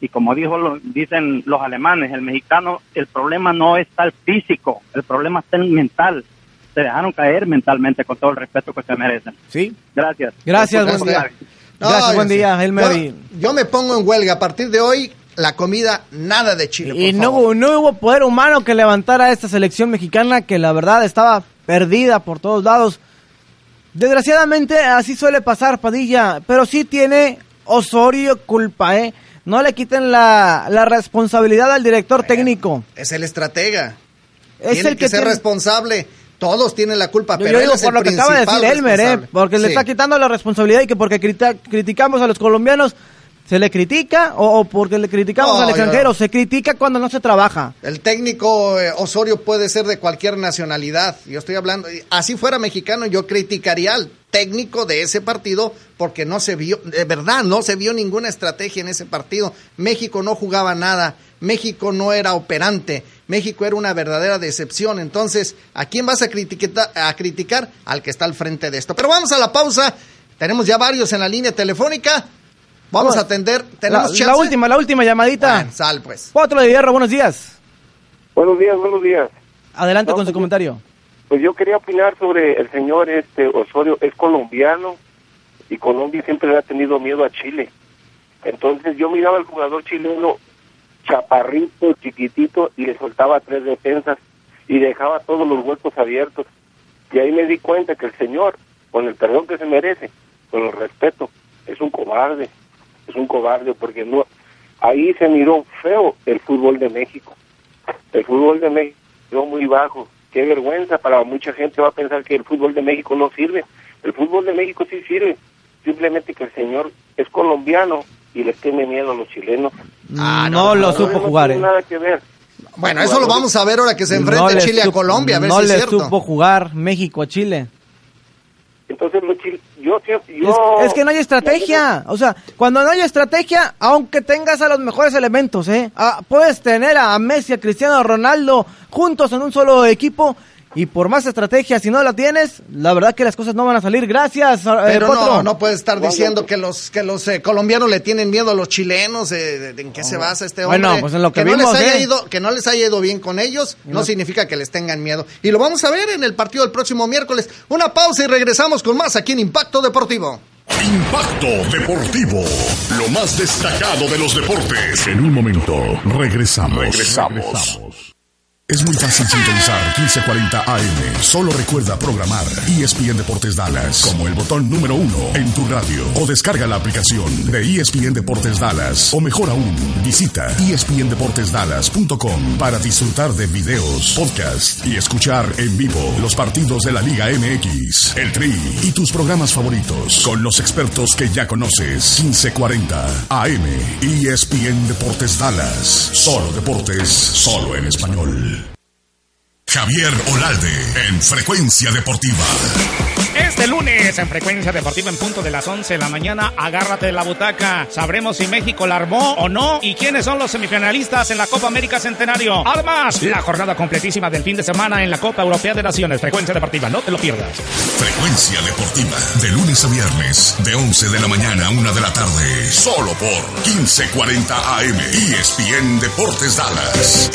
Y como dijo, lo- dicen los alemanes, el mexicano, el problema no está el físico, el problema está el mental. Se dejaron caer mentalmente con todo el respeto que se merecen. Sí. Gracias. Gracias, buen día. Gracias, yo buen día, Elmer. Yo, yo me pongo en huelga. A partir de hoy, la comida, nada de chile. Y por no favor. hubo, no hubo poder humano que levantara a esta selección mexicana que la verdad estaba perdida por todos lados. Desgraciadamente así suele pasar, Padilla, pero sí tiene Osorio culpa, ¿eh? No le quiten la, la responsabilidad al director técnico. Es el estratega. Es tiene el que, que ser tiene- responsable. Todos tienen la culpa, pero yo digo es por el lo que acaba de decir Elmer, ¿eh? Porque le está quitando la responsabilidad y que porque criticamos a los colombianos se le critica o, o porque le criticamos No, al extranjero, se critica cuando no se trabaja. El técnico eh, Osorio puede ser de cualquier nacionalidad. Yo estoy hablando, así fuera mexicano, yo criticaría al técnico de ese partido porque no se vio, de verdad, no se vio ninguna estrategia en ese partido. México no jugaba nada, México no era operante, México era una verdadera decepción. Entonces, ¿a quién vas a criticar? A criticar al que está al frente de esto. Pero vamos a la pausa. Tenemos ya varios en la línea telefónica. Vamos a atender. La, ¿Tenemos la chance? última, la última llamadita. Bueno, sal pues. Cuatro de hierro, buenos días. Buenos días, buenos días. Adelante con su comentario. Pues yo quería opinar sobre el señor este Osorio, es colombiano y Colombia siempre le ha tenido miedo a Chile. Entonces yo miraba al jugador chileno chaparrito, chiquitito y le soltaba tres defensas y dejaba todos los huecos abiertos. Y ahí me di cuenta que el señor, con el perdón que se merece, con el respeto, es un cobarde, es un cobarde porque no ahí se miró feo el fútbol de México. El fútbol de México muy bajo. Qué vergüenza para mucha gente va a pensar que el fútbol de México no sirve. El fútbol de México sí sirve. Simplemente que el señor es colombiano y les tiene miedo a los chilenos. no, lo supo jugar, tiene eh. nada que ver. Bueno, eso lo vamos a ver ahora que se enfrente No Chile a Colombia, a ver no si es le supo jugar México a Chile. Entonces yo, yo, Es, yo- es que no hay estrategia. O sea, cuando no hay estrategia, aunque tengas a los mejores elementos, ¿eh? Ah, puedes tener a Messi, a Cristiano Ronaldo juntos en un solo equipo. Y por más estrategia, si no la tienes, la verdad que las cosas no van a salir. Gracias, eh, Pero no, no puede estar diciendo que los que los eh, colombianos le tienen miedo a los chilenos. eh, ¿En qué se basa este hombre? Bueno, pues en lo que no vimos, les haya ¿eh? ido, que no les haya ido bien con ellos, no No. significa que les tengan miedo. Y lo vamos a ver en el partido del próximo miércoles. Una pausa y regresamos con más aquí en Impacto Deportivo. Impacto Deportivo. Lo más destacado de los deportes. En un momento, regresamos. Regresamos. Es muy fácil sintonizar 1540 AM. Solo recuerda programar ESPN Deportes Dallas como el botón número uno en tu radio. O descarga la aplicación de ESPN Deportes Dallas. O mejor aún, visita espndeportesdallas.com para disfrutar de videos, podcast y escuchar en vivo los partidos de la Liga MX, el Tri y tus programas favoritos con los expertos que ya conoces. 1540 AM. ESPN Deportes Dallas. Solo deportes, solo en español. Javier Olalde en Frecuencia Deportiva. Este lunes en Frecuencia Deportiva en punto de las 11 de la mañana, agárrate de la butaca. Sabremos si México la armó o no y quiénes son los semifinalistas en la Copa América Centenario. Además, la jornada completísima del fin de semana en la Copa Europea de Naciones. Frecuencia Deportiva, no te lo pierdas. Frecuencia Deportiva, de lunes a viernes, de 11 de la mañana a 1 de la tarde, solo por 1540 AM, ESPN Deportes Dallas.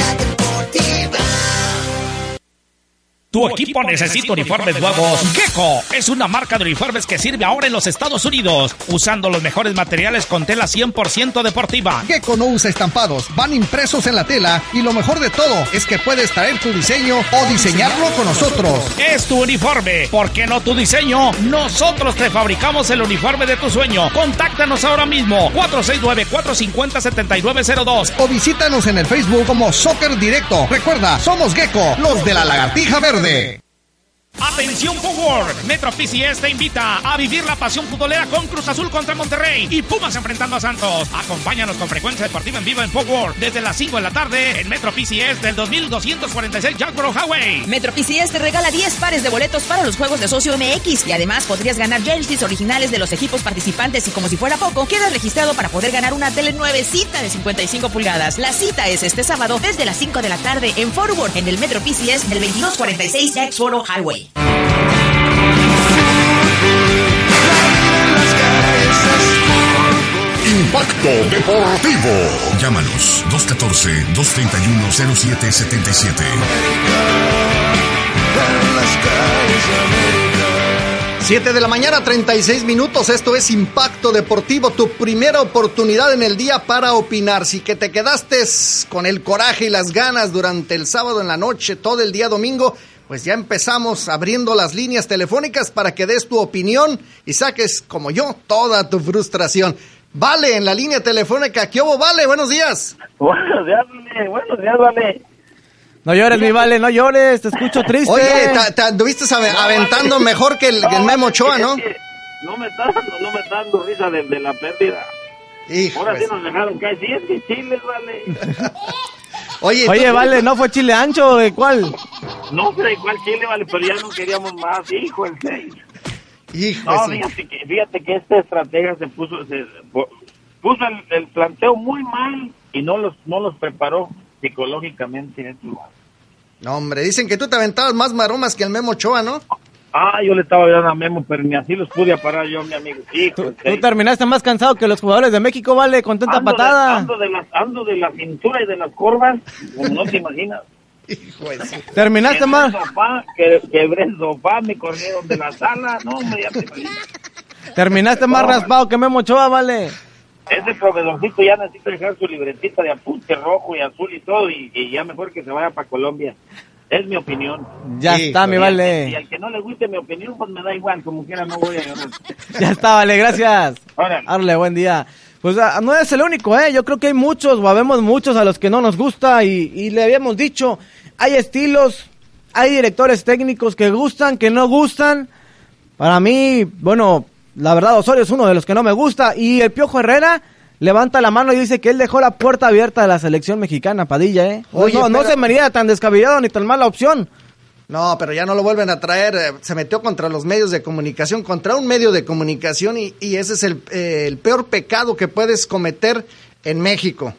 Tu equipo necesita uniformes nuevos. Gecko es una marca de uniformes que sirve ahora en los Estados Unidos, usando los mejores materiales con tela 100% deportiva. Gecko no usa estampados, van impresos en la tela y lo mejor de todo es que puedes traer tu diseño o diseñarlo con nosotros. Es tu uniforme. ¿Por qué no tu diseño? Nosotros te fabricamos el uniforme de tu sueño. Contáctanos ahora mismo. 469-450-7902. O visítanos en el Facebook como Soccer Directo. Recuerda, somos Gecko, los de la lagartija verde. tarde. Atención Forward, Metro PCS te invita a vivir la pasión futbolera con Cruz Azul contra Monterrey y Pumas enfrentando a Santos. Acompáñanos con frecuencia deportiva en vivo en Forward desde las 5 de la tarde en Metro PCS del 2246 Jackborough Highway. Metro PCS te regala 10 pares de boletos para los juegos de Socio MX y además podrías ganar jerseys originales de los equipos participantes y como si fuera poco, quedas registrado para poder ganar una tele nuevecita de 55 pulgadas. La cita es este sábado desde las 5 de la tarde en Forward en el Metro PCS del 2246 Jacksboro Highway. Impacto Deportivo. Llámanos 214-231-0777. 7 de la mañana, 36 minutos. Esto es Impacto Deportivo, tu primera oportunidad en el día para opinar. Si que te quedaste con el coraje y las ganas durante el sábado en la noche, todo el día domingo, pues ya empezamos abriendo las líneas telefónicas para que des tu opinión y saques, como yo, toda tu frustración. Vale, en la línea telefónica. ¿Qué hubo, Vale? Buenos días. Buenos días, Vale. Buenos días, Vale. No llores, mi Vale, no llores, te escucho triste. Oye, te, te anduviste ave- aventando mejor que el, el Memo Ochoa, ¿no? Es que No me está dando, no me está dando risa de, de la pérdida. Hijo Ahora sí nos dejaron caer. Sí, es que Chile, Vale. Oye, Oye, tú- Vale, ¿no fue chile ancho? ¿De cuál? No sé cuál Chile, Vale, pero ya no queríamos más. Hijo, el seis. Hijo, No, fíjate que, fíjate que este estratega se puso, se, puso el, el planteo muy mal y no los, no los preparó psicológicamente. Vale. No, hombre, dicen que tú te aventabas más maromas que el Memo Ochoa, ¿no? Ah, yo le estaba ayudando a Memo, pero ni así los pude parar yo, mi amigo. Hijo, Tú seis. terminaste más cansado que los jugadores de México, Vale, con tanta Ando de- patada. ando de, la, ando de la cintura y de las curvas, como no te imaginas. Terminaste Quebré más, sofá, que, quebré el sofá, me corrieron de la sala, no, hombre, ya te imaginas. terminaste más No, raspado que Memo Ochoa, Vale. Ese proveedorcito ya necesita dejar su libretita de apunte rojo y azul y todo, y, y ya mejor que se vaya para Colombia. Es mi opinión. Ya Sí, está, mi Vale. Y al que no le guste mi opinión, pues me da igual, como quiera no voy a ganar. Ya está, Vale, gracias. Órale. Arle, buen día. Pues ah, no es el único, ¿eh? Yo creo que hay muchos, o habemos muchos a los que no nos gusta y, y le habíamos dicho, hay estilos, hay directores técnicos que gustan, que no gustan. Para mí, bueno, la verdad Osorio es uno de los que no me gusta y el Piojo Herrera levanta la mano y dice que él dejó la puerta abierta a la selección mexicana, Padilla, ¿eh? Oye, no, no se me haría tan descabellado ni tan mala opción. No, pero ya no lo vuelven a traer. eh, Se metió contra los medios de comunicación, contra un medio de comunicación y, y ese es el, eh, el peor pecado que puedes cometer en México.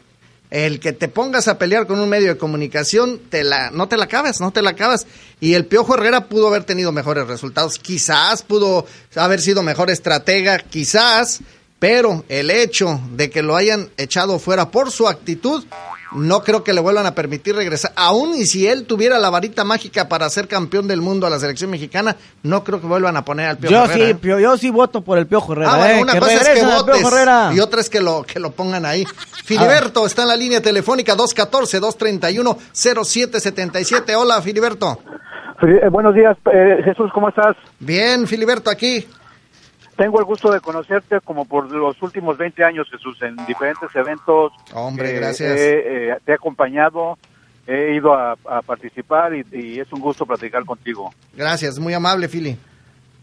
El que te pongas a pelear con un medio de comunicación, te la, no te la acabas, no te la acabas. Y el Piojo Herrera pudo haber tenido mejores resultados, quizás pudo haber sido mejor estratega, quizás, pero el hecho de que lo hayan echado fuera por su actitud, no creo que le vuelvan a permitir regresar. Aún y si él tuviera la varita mágica para ser campeón del mundo a la selección mexicana, no creo que vuelvan a poner al Piojo Yo Herrera. sí, ¿eh? Pio- yo sí voto por el Piojo Herrera, Ah, bueno, ¿eh? una que cosa es que votes y otra es que lo, que lo pongan ahí. Filiberto está en la línea telefónica 214-231-0777. Hola, Filiberto. Eh, buenos días, eh, Jesús, ¿cómo estás? Bien, Filiberto, aquí. Tengo el gusto de conocerte como por los últimos 20 años, Jesús, en diferentes eventos. Hombre, Eh, gracias. eh, eh, te he acompañado, he ido a, a participar y, y es un gusto platicar contigo. Gracias, muy amable, Fili.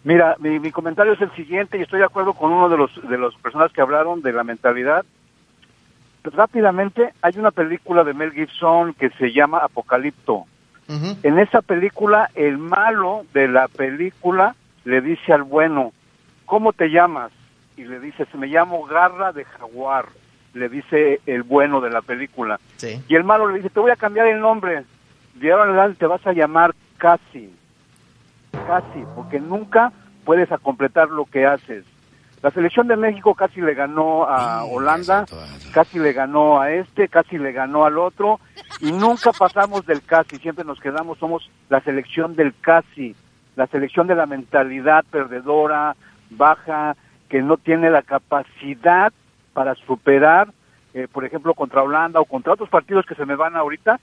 Mira, mi, mi comentario es el siguiente y estoy de acuerdo con uno de los de las personas que hablaron de la mentalidad. Rápidamente, hay una película de Mel Gibson que se llama Apocalipto. En esa película, el malo de la película le dice al bueno, ¿cómo te llamas? Y le dice, me llamo Garra de Jaguar, le dice el bueno de la película. Sí. Y el malo le dice, te voy a cambiar el nombre, de ahora en adelante te vas a llamar Casi, Casi, porque nunca puedes a completar lo que haces. La selección de México casi le ganó a Holanda, casi le ganó a este, casi le ganó al otro, y nunca pasamos del casi, siempre nos quedamos, somos la selección del casi, la selección de la mentalidad perdedora, baja, que no tiene la capacidad para superar, eh, por ejemplo, contra Holanda o contra otros partidos que se me van ahorita,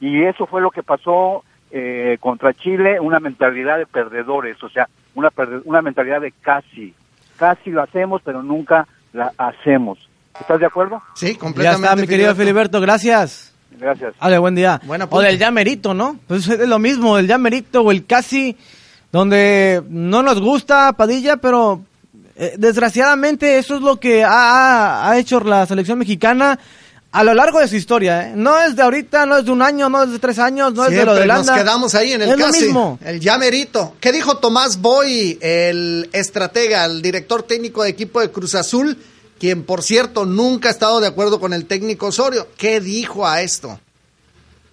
y eso fue lo que pasó eh, contra Chile, una mentalidad de perdedores, o sea, una, perde- una mentalidad de casi, casi lo hacemos, pero nunca la hacemos. ¿Estás de acuerdo? Sí, Ya está, mi querido Filiberto, gracias. Gracias. Ale, buen día. Buena o del ya merito, ¿no? Pues es lo mismo, el ya merito o el casi, donde no nos gusta Padilla, pero eh, desgraciadamente eso es lo que ha, ha- ha hecho la selección mexicana a lo largo de su historia. ¿eh? No es de ahorita, no es de un año, no es de tres años, no es de lo de nos quedamos ahí en el Es lo casi. mismo. El llamerito. ¿Qué dijo Tomás Boy, el estratega, el director técnico de equipo de Cruz Azul, quien por cierto nunca ha estado de acuerdo con el técnico Osorio? ¿Qué dijo a esto?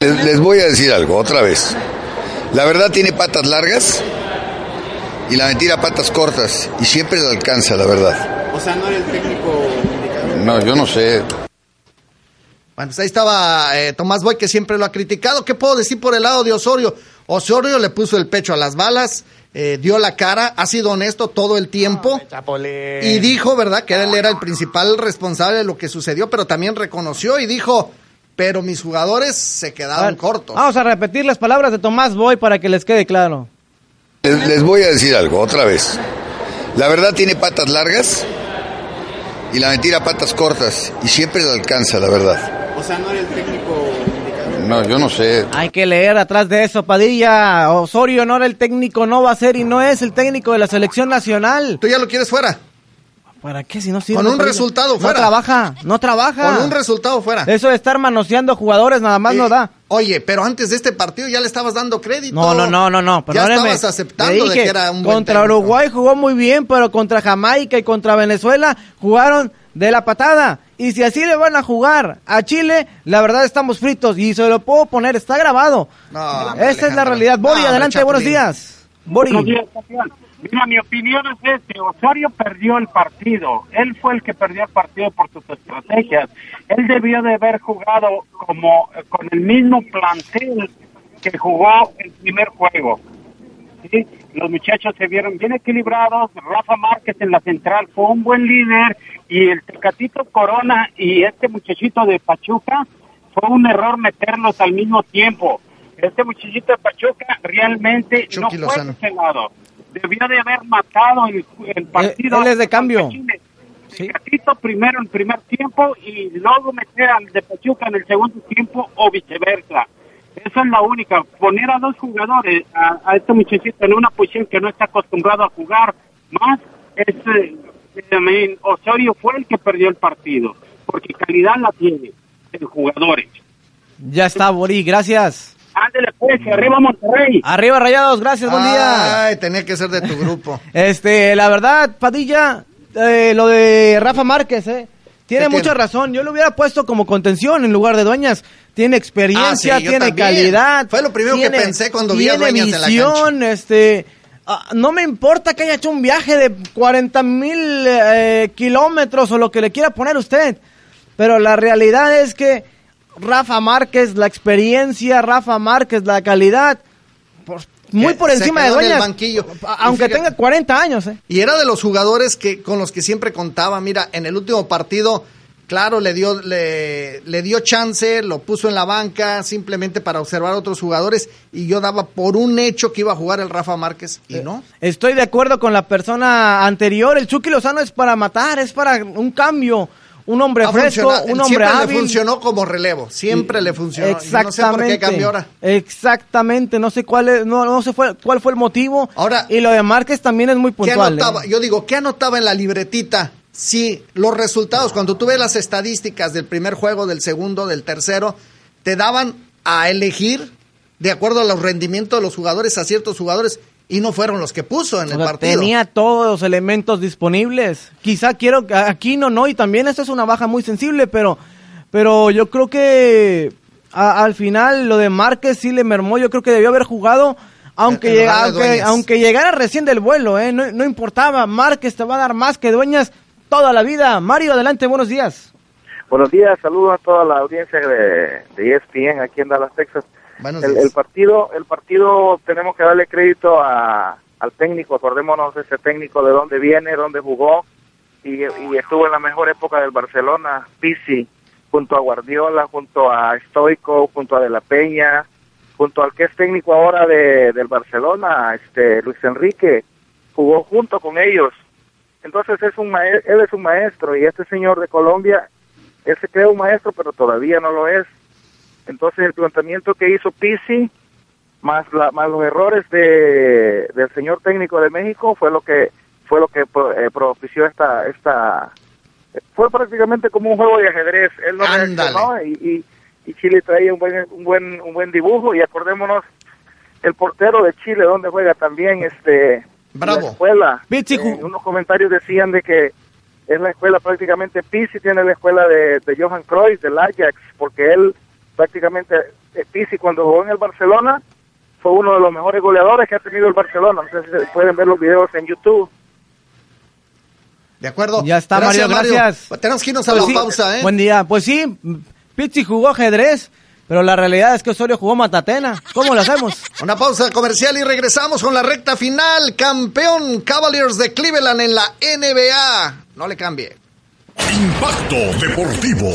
Les, les voy a decir algo otra vez. La verdad tiene patas largas y la mentira patas cortas y siempre le alcanza, la verdad. O sea, no era el técnico indicador. No, yo no sé. Bueno, pues ahí estaba eh, Tomás Boy, que siempre lo ha criticado. ¿Qué puedo decir por el lado de Osorio? Osorio le puso el pecho a las balas, eh, dio la cara, ha sido honesto todo el tiempo y dijo, ¿verdad?, que él era el principal responsable de lo que sucedió, pero también reconoció y dijo, pero mis jugadores se quedaron cortos. Vamos a repetir las palabras de Tomás Boy para que les quede claro. Les, les voy a decir algo otra vez. La verdad tiene patas largas y la mentira patas cortas y siempre le alcanza, la verdad. O sea, no era el técnico indicado. No, yo no sé. Hay que leer atrás de eso, Padilla. Osorio no era el técnico, no va a ser y no es el técnico de la selección nacional. ¿Tú ya lo quieres fuera? ¿Para qué si no sirve? Con un resultado fuera. No trabaja, no trabaja. Con un resultado fuera. Eso de estar manoseando jugadores nada más Eh, no da. Oye, pero antes de este partido ya le estabas dando crédito. No, no, no, no, no. Ya estabas aceptando Le de dije, que era un buen Contra. Uruguay jugó muy bien, pero contra Jamaica y contra Venezuela jugaron de la patada. Y si así le van a jugar a Chile, la verdad estamos fritos. Y se lo puedo poner, está grabado. No, Esa es la realidad. Bori, No, adelante, buenos días. Bori. Buenos días. Mira, mi opinión es este, Osorio perdió el partido, él fue el que perdió el partido por sus estrategias, él debió de haber jugado como con el mismo plantel que jugó el primer juego. ¿sí? Los muchachos se vieron bien equilibrados, Rafa Márquez en la central fue un buen líder y el Tecatito Corona y este muchachito de Pachuca fue un error meterlos al mismo tiempo. Este muchachito de Pachuca realmente no fue Lozano. Debió de haber matado el, el partido. él es de cambio. Tecatito primero en primer tiempo y luego meter al de Pachuca en el segundo tiempo o viceversa. Esa es la única. Poner a dos jugadores, a, a este muchachito en una posición que no está acostumbrado a jugar, más es, eh, Osorio fue el que perdió el partido, porque calidad la tiene en jugadores. Ya está, Bori, gracias. Ándele pues, arriba Monterrey. Arriba, Rayados, gracias, buen día. Ay, tenía que ser de tu grupo. Este, la verdad, Padilla, eh, lo de Rafa Márquez, eh, tiene ¿Qué mucha tiene? razón. Yo lo hubiera puesto como contención en lugar de Dueñas. Tiene experiencia, Ah, sí, tiene también. calidad. Fue lo primero que pensé cuando vi a Dueñas en la visión, este... ah, no me importa que haya hecho un viaje de 40 mil eh, kilómetros o lo que le quiera poner usted, pero la realidad es que Rafa Márquez, la experiencia, Rafa Márquez, la calidad, por- muy por encima de quedó en el Dueñas, banquillo. aunque fíjate- tenga 40 años. ¿eh? Y era de los jugadores que con los que siempre contaba. Mira, en el último partido, claro, le dio, le, le dio chance, lo puso en la banca simplemente para observar a otros jugadores. Y yo daba por un hecho que iba a jugar el Rafa Márquez. Y no. Estoy de acuerdo con la persona anterior. El Chucky Lozano es para matar, es para un cambio. Un hombre fresco, un hombre siempre hábil. le funcionó como relevo. Siempre le funcionó. Yo Exactamente. No sé por qué cambió ahora. Exactamente. No sé cuál es, no, no sé fue, cuál fue el motivo. Ahora. Y lo de Márquez también es muy ¿Qué puntual. anotaba? ¿eh? Yo digo, ¿qué anotaba en la libretita? Si los resultados, cuando tú ves las estadísticas del primer juego, del segundo, del tercero, te daban a elegir de acuerdo a los rendimientos de los jugadores a ciertos jugadores y no fueron los que puso en O el sea, partido. Tenía todos los elementos disponibles. Quizá quiero aquí no, no, y también esta es una baja muy sensible, pero, pero yo creo que a- al final lo de Márquez sí le mermó. Yo creo que debió haber jugado, aunque, En- en llega- lugar de aunque, aunque llegara recién del vuelo, ¿eh? no, no importaba. Márquez te va a dar más que Dueñas toda la vida. Mario, adelante, buenos días. Buenos días, saludos a toda la audiencia de, de ESPN aquí en Dallas, Texas. El, partido, el partido tenemos que darle crédito a, al técnico, acordémonos de ese técnico de dónde viene, dónde jugó y, y estuvo en la mejor época del Barcelona, Pizzi, junto a Guardiola, junto a Stoico, junto a De La Peña, junto al que es técnico ahora de, del Barcelona, este Luis Enrique, jugó junto con ellos. Entonces es un él es un maestro y este señor de Colombia, él se cree un maestro, pero todavía no lo es. Entonces el planteamiento que hizo Pizzi, más, la, más los errores de, del señor técnico de México, fue lo que fue lo que eh, propició esta esta fue prácticamente como un juego de ajedrez. Él no reaccionó y, y, y Chile traía un buen un buen un buen dibujo y acordémonos el portero de Chile donde juega también este Bravo. la escuela. Eh, unos comentarios decían de que es la escuela prácticamente Pizzi tiene la escuela de, de Johan Cruyff del Ajax porque él prácticamente eh, Pizzi cuando jugó en el Barcelona fue uno de los mejores goleadores que ha tenido el Barcelona entonces pueden ver los videos en YouTube ¿De acuerdo? Ya está, Mario, gracias. Tenemos que irnos a Pues la sí, pausa, ¿eh? Buen día. Pues sí, Pizzi jugó ajedrez. Pero la realidad es que Osorio jugó Matatena. ¿Cómo lo hacemos? Una pausa comercial y regresamos con la recta final. Campeón Cavaliers de Cleveland en la NBA. No le cambie. Impacto Deportivo.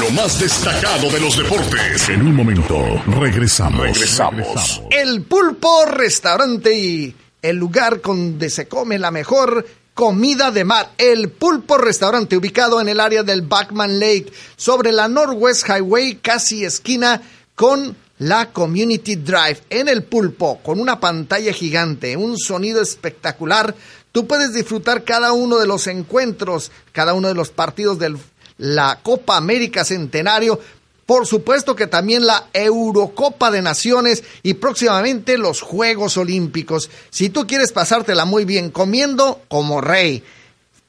Lo más destacado de los deportes. En un momento, regresamos. Regresamos. El Pulpo Restaurante y el lugar donde se come la mejor comida de mar. El Pulpo Restaurante, ubicado en el área del Backman Lake, sobre la Northwest Highway, casi esquina con la Community Drive. En el Pulpo, con una pantalla gigante, un sonido espectacular. Tú puedes disfrutar cada uno de los encuentros, cada uno de los partidos de la Copa América Centenario, por supuesto que también la Eurocopa de Naciones y próximamente los Juegos Olímpicos. Si tú quieres pasártela muy bien comiendo como rey,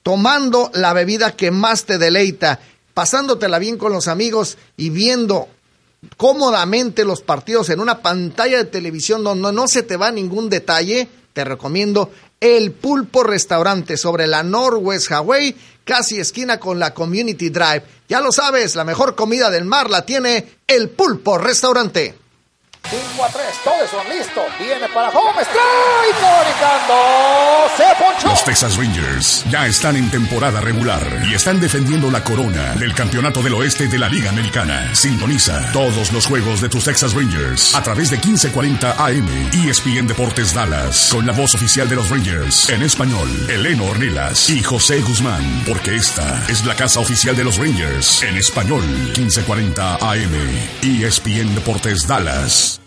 tomando la bebida que más te deleita, pasándotela bien con los amigos y viendo cómodamente los partidos en una pantalla de televisión donde no se te va ningún detalle, te recomiendo el Pulpo Restaurante sobre la Northwest Hawaii, casi esquina con la Community Drive. Ya lo sabes, la mejor comida del mar la tiene el Pulpo Restaurante. 5 a 3, todos son listos. Viene para home strike. Comunicando. Se. Los Texas Rangers ya están en temporada regular y están defendiendo la corona del campeonato del oeste de la Liga Americana. Sintoniza todos los juegos de tus Texas Rangers a través de 1540 AM ESPN Deportes Dallas con la voz oficial de los Rangers en español, Eleno Ornelas y José Guzmán, porque esta es la casa oficial de los Rangers en español 1540 AM ESPN Deportes Dallas.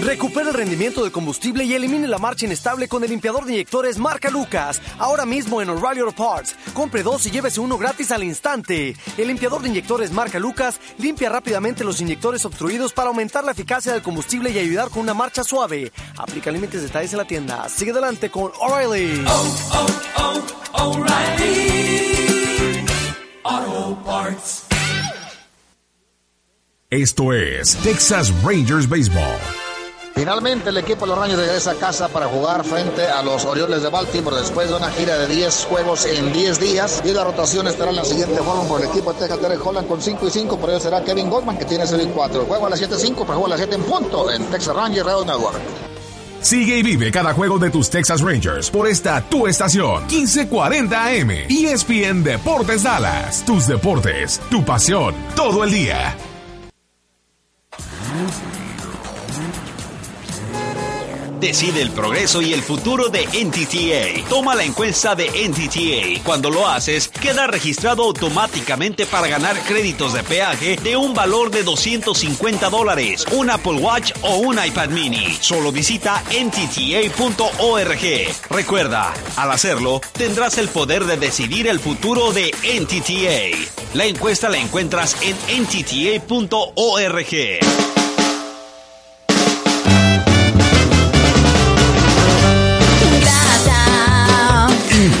Recupera el rendimiento del combustible y elimine la marcha inestable con el limpiador de inyectores marca Lucas. Ahora mismo en O'Reilly Auto Parts. Compre dos y llévese uno gratis al instante. El limpiador de inyectores marca Lucas limpia rápidamente los inyectores obstruidos para aumentar la eficacia del combustible y ayudar con una marcha suave. Aplica límites detalles en la tienda. Sigue adelante con O'Reilly. Auto Parts. Esto es Texas Rangers Baseball. Finalmente el equipo de los Rangers regresa a casa para jugar frente a los Orioles de Baltimore después de una gira de 10 juegos en 10 días. Y la rotación estará en la siguiente forma por el equipo de Texas Derek Holland con 5 y 5. Por ello será Kevin Goldman que tiene 0 y 4. Juego a las 7-5, pero juego a las 7 en punto en Texas Rangers Radio Network. Sigue y vive cada juego de tus Texas Rangers por esta tu estación 1540 AM ESPN Deportes Dallas. Tus deportes, tu pasión, todo el día. músicas. Decide el progreso y el futuro de NTTA. Toma la encuesta de NTTA. Cuando lo haces, queda registrado automáticamente para ganar créditos de peaje de un valor de 250 dólares, un Apple Watch o un iPad mini. Solo visita ntta.org. Recuerda, al hacerlo, tendrás el poder de decidir el futuro de NTTA. La encuesta la encuentras en ntta.org.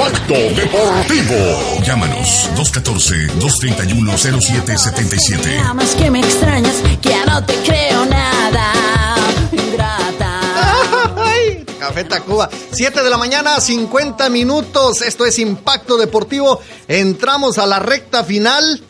Impacto Deportivo. Llámanos 214-231-0777. Amas que me extrañas, que ya no te creo nada. Ay, Café Tacuba. 7 de la mañana, 50 minutos. Esto es Impacto Deportivo. Entramos a la recta final.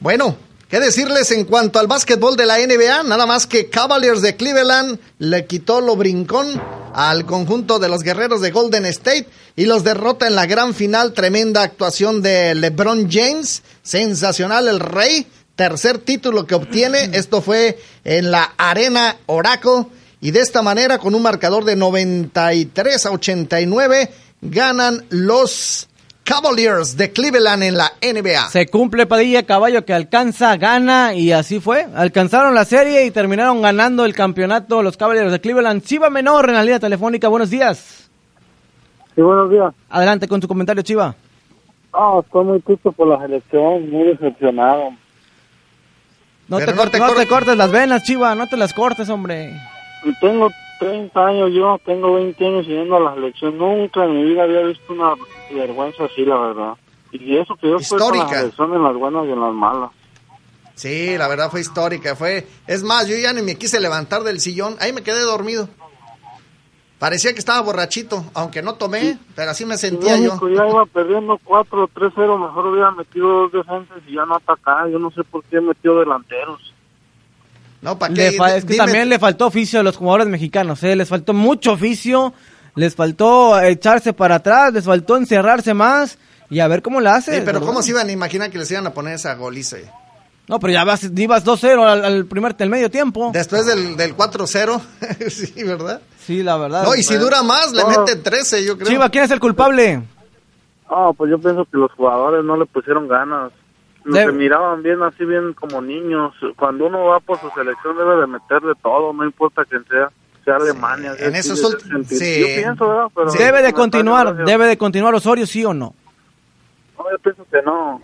Bueno, ¿qué decirles en cuanto al básquetbol de la NBA? Nada más que Cavaliers de Cleveland le quitó lo brincón al conjunto de los guerreros de Golden State y los derrota en la gran final. Tremenda actuación de LeBron James. Sensacional el rey. Tercer título que obtiene. Esto fue en la Arena Oracle. Y de esta manera, con un marcador de 93 a 89, ganan los Cavaliers de Cleveland en la NBA. Se cumple Padilla, caballo que alcanza, gana y así fue. Alcanzaron la serie y terminaron ganando el campeonato los Cavaliers de Cleveland. Chiva Menor en la línea telefónica, buenos días. Sí, buenos días. Adelante con su comentario, Chiva. Ah, estoy muy triste por la selección, muy decepcionado. No, te, cortes, no te cortes las venas, Chiva, no te las cortes, hombre. Tengo 30 años yo, tengo 20 años siguiendo a la selección. Nunca en mi vida había visto una vergüenza así, la verdad. Y eso que yo estoy con la Histórica. selección en las buenas y en las malas. Sí, la verdad fue histórica. Fue, es más, yo ya ni me quise levantar del sillón. Ahí me quedé dormido. Parecía que estaba borrachito, aunque no tomé, pero así me sentía yo. Ya iba perdiendo 4 3-0, mejor hubiera metido dos defensas y ya no atacar. Yo no sé por qué metió delanteros. No, ¿para qué? es que Dime- también le faltó oficio a los jugadores mexicanos, ¿eh? les faltó mucho oficio, les faltó echarse para atrás, les faltó encerrarse más y a ver cómo la hace. Sí, pero ¿verdad? ¿cómo se iban a imaginar que les iban a poner esa goliza? No, pero ya vas, ibas 2-0 al, al primer, del medio tiempo. Después del, del 4-0, sí, ¿verdad? Sí, la verdad. No, y si dura más, le No. meten 13, yo creo. Chiva, ¿quién es el culpable? Ah, pues yo pienso que los jugadores no le pusieron ganas. De- Se miraban bien, así bien como niños. Cuando uno va por su selección debe de meterle todo, no importa quién sea, sea Alemania. en esos Argentina. sí. Yo pienso, ¿verdad? Pero debe de continuar, debe de continuar Osorio, sí o no. No, yo pienso que no.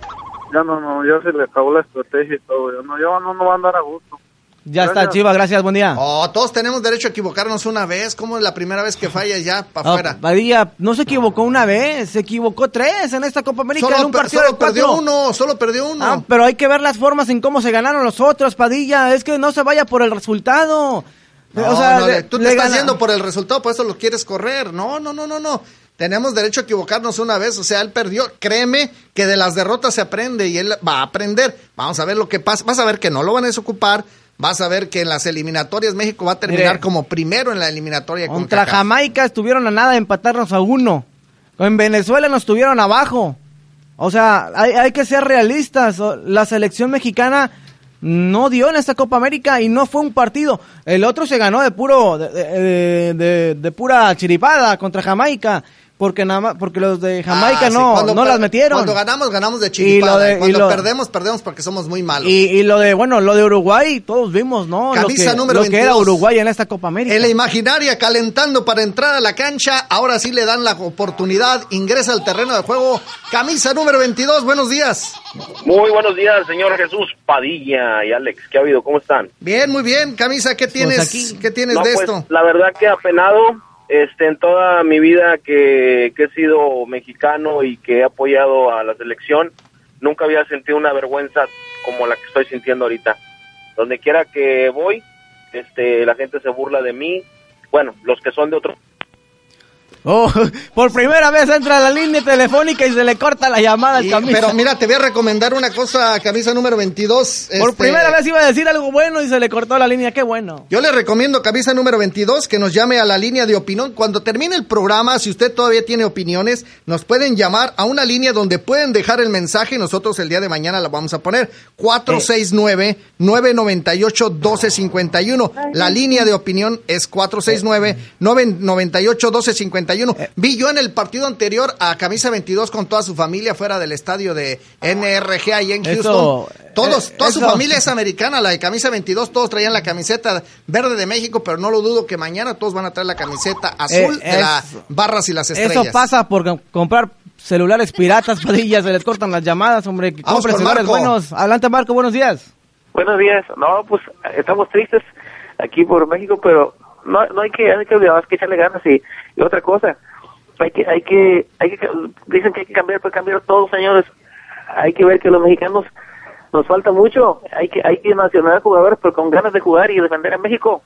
Ya no, no, ya se le acabó la estrategia y todo. Ya no, ya no, no va a andar a gusto. Ya está, Gracias. Chiva, gracias, buen día. Oh, todos tenemos derecho a equivocarnos una vez. ¿Cómo es la primera vez que falla ya para afuera? Padilla no se equivocó una vez, se equivocó tres en esta Copa América en Solo, un per- partido solo de cuatro. perdió uno, solo perdió uno. Ah, pero hay que ver las formas en cómo se ganaron los otros, Padilla. Es que no se vaya por el resultado. No, o sea, no, le- le- tú te estás yendo por el resultado, por eso lo quieres correr. No, no, no, no, no. Tenemos derecho a equivocarnos una vez. O sea, él perdió. Créeme que de las derrotas se aprende y él va a aprender. Vamos a ver lo que pasa. Vas a ver que no lo van a desocupar. Vas a ver que en las eliminatorias México va a terminar Mire. como primero en la eliminatoria con Contra Jamaica estuvieron a nada de empatarnos a uno. En Venezuela nos tuvieron abajo. O sea, hay, hay que ser realistas. La selección mexicana no dio en esta Copa América y no fue un partido. El otro se ganó de puro, de, de- de- de pura chiripada contra Jamaica. Porque nada más, porque los de Jamaica Ah, sí, no, cuando no las metieron. Cuando ganamos, ganamos de Y chiripada. lo de- y cuando lo- perdemos, perdemos porque somos muy malos. Y, y lo de, bueno, lo de Uruguay, todos vimos, ¿no? Camisa lo que, número lo que era 22. Uruguay en esta Copa América. En la imaginaria, calentando para entrar a la cancha, ahora sí le dan la oportunidad, ingresa al terreno de juego, camisa número 22, buenos días. Muy buenos días, señor Jesús Padilla y Alex. ¿Qué ha habido? ¿Cómo están? Bien, muy bien, camisa, ¿qué tienes, aquí. ¿qué tienes No, de pues, esto? La verdad que apenado este, en toda mi vida que, que he sido mexicano y que he apoyado a la selección, nunca había sentido una vergüenza como la que estoy sintiendo ahorita. Donde quiera que voy, este, la gente se burla de mí. Bueno, los que son de otro Oh, por primera vez entra a la línea telefónica y se le corta la llamada al camisa. pero mira, te voy a recomendar una cosa, camisa número 22. por este, primera vez iba a decir algo bueno y se le cortó la línea. Qué bueno. Yo le recomiendo camisa número 22 que nos llame a la línea de opinión. Cuando termine el programa, si usted todavía tiene opiniones, nos pueden llamar a una línea donde pueden dejar el mensaje y nosotros el día de mañana la vamos a poner. 469-998-1251. La línea de opinión es 469-998-1251. Vi yo en el partido anterior a camisa 22 con toda su familia fuera del estadio de NRG ahí en Houston. Eso, Todos, eh, toda su familia es americana, la de camisa 22, todos traían la camiseta verde de México, pero no lo dudo que mañana todos van a traer la camiseta azul Eh, de las barras y las estrellas. Eso pasa por co- comprar celulares piratas, padillas, se les cortan las llamadas, hombre. Que compren con celulares Marco. buenos. Adelante, Marco, buenos días. Buenos días. No, pues estamos tristes aquí por México, pero no, no hay que, hay que olvidar, hay que echarle ganas y, y otra cosa. Hay que, hay que, hay que, dicen que hay que cambiar, pues cambiar todos, señores. Hay que ver que los mexicanos nos falta mucho. Hay que, hay que nacionalizar jugadores, pero con ganas de jugar y defender a México.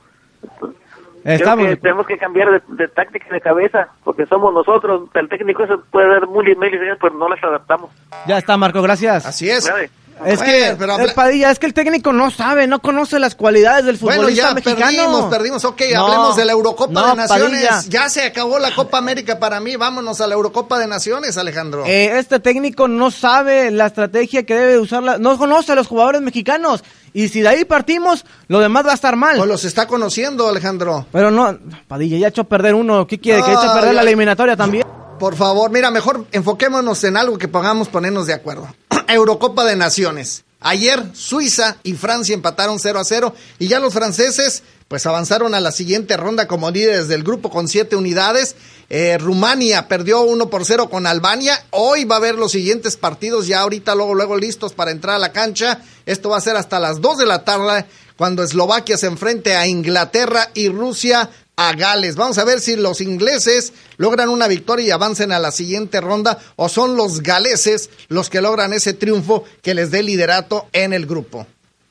Estamos- Creo que tenemos que cambiar de, de táctica y de cabeza, porque somos nosotros. El técnico eso puede dar muy mil ideas, pero no las adaptamos. Ya está, Marco, gracias. Así es. Grave. Es Bueno, que, pero eh, Padilla, es que el técnico no sabe, no conoce las cualidades del Bueno, futbolista ya mexicano. perdimos, perdimos. Ok, No, hablemos de la Eurocopa no, de Naciones. Padilla. Ya se acabó la Copa América para mí. Vámonos a la Eurocopa de Naciones, Alejandro. Eh, este técnico no sabe la estrategia que debe usar, la- no conoce a los jugadores mexicanos. Y si de ahí partimos, lo demás va a estar mal. Pues los está conociendo, Alejandro. Pero no, Padilla ya echó a perder uno. ¿Qué quiere? ¿Que eche a Ay, perder la eliminatoria también? Por favor, mira, mejor enfoquémonos en algo que podamos ponernos de acuerdo. Eurocopa de Naciones. Ayer Suiza y Francia empataron 0 a 0 y ya los franceses pues avanzaron a la siguiente ronda como líderes del grupo con siete unidades. Eh, Rumania perdió 1 por 0 con Albania. Hoy va a haber los siguientes partidos ya ahorita luego luego listos para entrar a la cancha. Esto va a ser hasta las 2 de la tarde cuando Eslovaquia se enfrente a Inglaterra y Rusia a Gales. Vamos a ver si los ingleses logran una victoria y avancen a la siguiente ronda o son los galeses los que logran ese triunfo que les dé liderato en el grupo.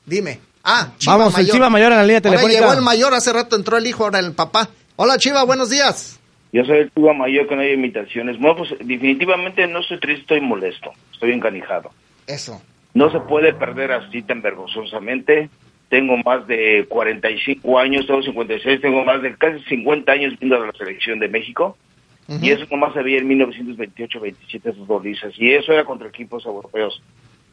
Dime. Ah, Chiva Vamos, el Chiva Mayor en la línea Ahora telefónica. llegó el mayor, hace rato entró el hijo, ahora el papá. Hola Chiva, buenos días. Yo soy el tuba mayor que no hay imitaciones. Bueno, pues definitivamente no estoy triste, estoy molesto, estoy encanijado. Eso. No se puede perder así tan vergonzosamente. Tengo más de 45 años, tengo 56, tengo más de casi 50 años viendo a la selección de México. Y eso nomás veía en 1928-27 esos golizas. Y eso era contra equipos europeos.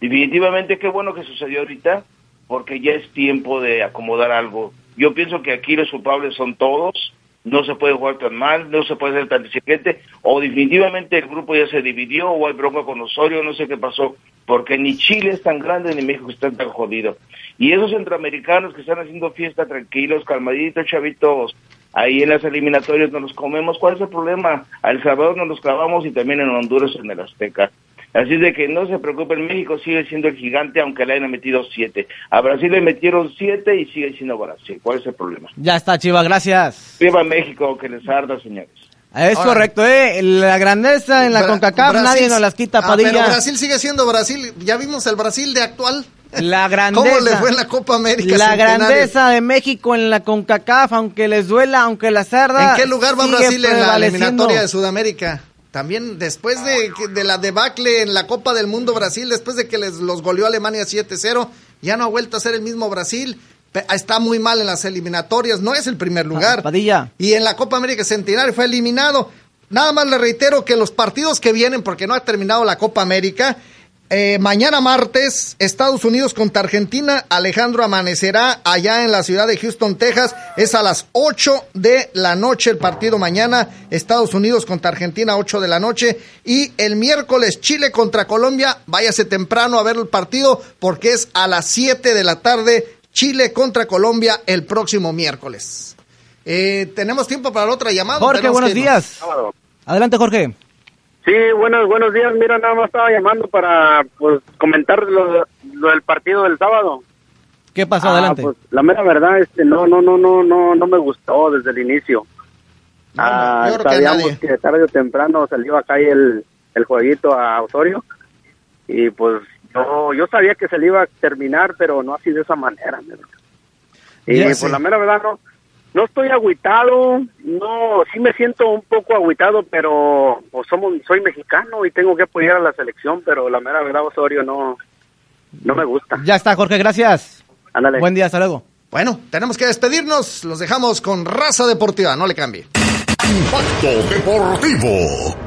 Definitivamente qué bueno que sucedió ahorita, porque ya es tiempo de acomodar algo. Yo pienso que aquí los culpables son todos, no se puede jugar tan mal, no se puede ser tan exigente, o definitivamente el grupo ya se dividió, o hay bronca con Osorio, no sé qué pasó, porque ni Chile es tan grande ni México está tan jodido. Y esos centroamericanos que están haciendo fiesta tranquilos, calmaditos, chavitos, ahí en las eliminatorias nos los comemos, ¿cuál es el problema? A El Salvador nos los clavamos y también en Honduras en el Azteca. Así de que no se preocupen, México sigue siendo el gigante aunque le hayan metido siete. A Brasil le metieron siete y sigue siendo Brasil. ¿Cuál es el problema? Ya está, Chiva, gracias. Viva México, que les arda, señores. Es correcto, ¿eh? La grandeza en la Bra- CONCACAF Brasil- nadie nos las quita, Ah, Padilla. pero Brasil sigue siendo Brasil. Ya vimos el Brasil de actual. La grandeza. ¿Cómo le fue en la Copa América? La Centenario? grandeza de México en la CONCACAF, aunque les duela, aunque la cerda. ¿En qué lugar va Brasil en la eliminatoria de Sudamérica? También después de, de la debacle en la Copa del Mundo Brasil, después de que les los goleó Alemania 7-0, ya no ha vuelto a ser el mismo Brasil. Pe- Está muy mal en las eliminatorias, no es el primer lugar. Padilla. Y en la Copa América Centenario fue eliminado. Nada más le reitero que los partidos que vienen, porque no ha terminado la Copa América, eh, mañana martes, Estados Unidos contra Argentina, Alejandro amanecerá allá en la ciudad de Houston, Texas, es a las 8 de la noche el partido mañana, Estados Unidos contra Argentina, 8 de la noche, y el miércoles Chile contra Colombia, váyase temprano a ver el partido porque es a las 7 de la tarde, Chile contra Colombia el próximo miércoles. Eh, ¿Tenemos tiempo para la otra llamada? Jorge, buenos días. Adelante, Jorge. Sí, buenos, buenos días. Mira, nada más estaba llamando para pues, comentar lo, lo del partido del sábado. ¿Qué pasó? Ah, Adelante. pues, la mera verdad, este, no, no, no, no, no, no me gustó desde el inicio. Ah, que sabíamos que, tarde o temprano salió acá el, el jueguito a Osorio y pues yo, yo sabía que se le iba a terminar, pero no así de esa manera. Y Ya pues sé. la mera verdad no, no estoy agüitado, no, sí me siento un poco agüitado, pero pues somos, soy mexicano y tengo que apoyar a la selección, pero la mera verdad Osorio no, no me gusta. Ya está, Jorge, gracias. Ándale. Buen día, hasta luego. Bueno, tenemos que despedirnos. Los dejamos con raza deportiva. No le cambie. Impacto Deportivo.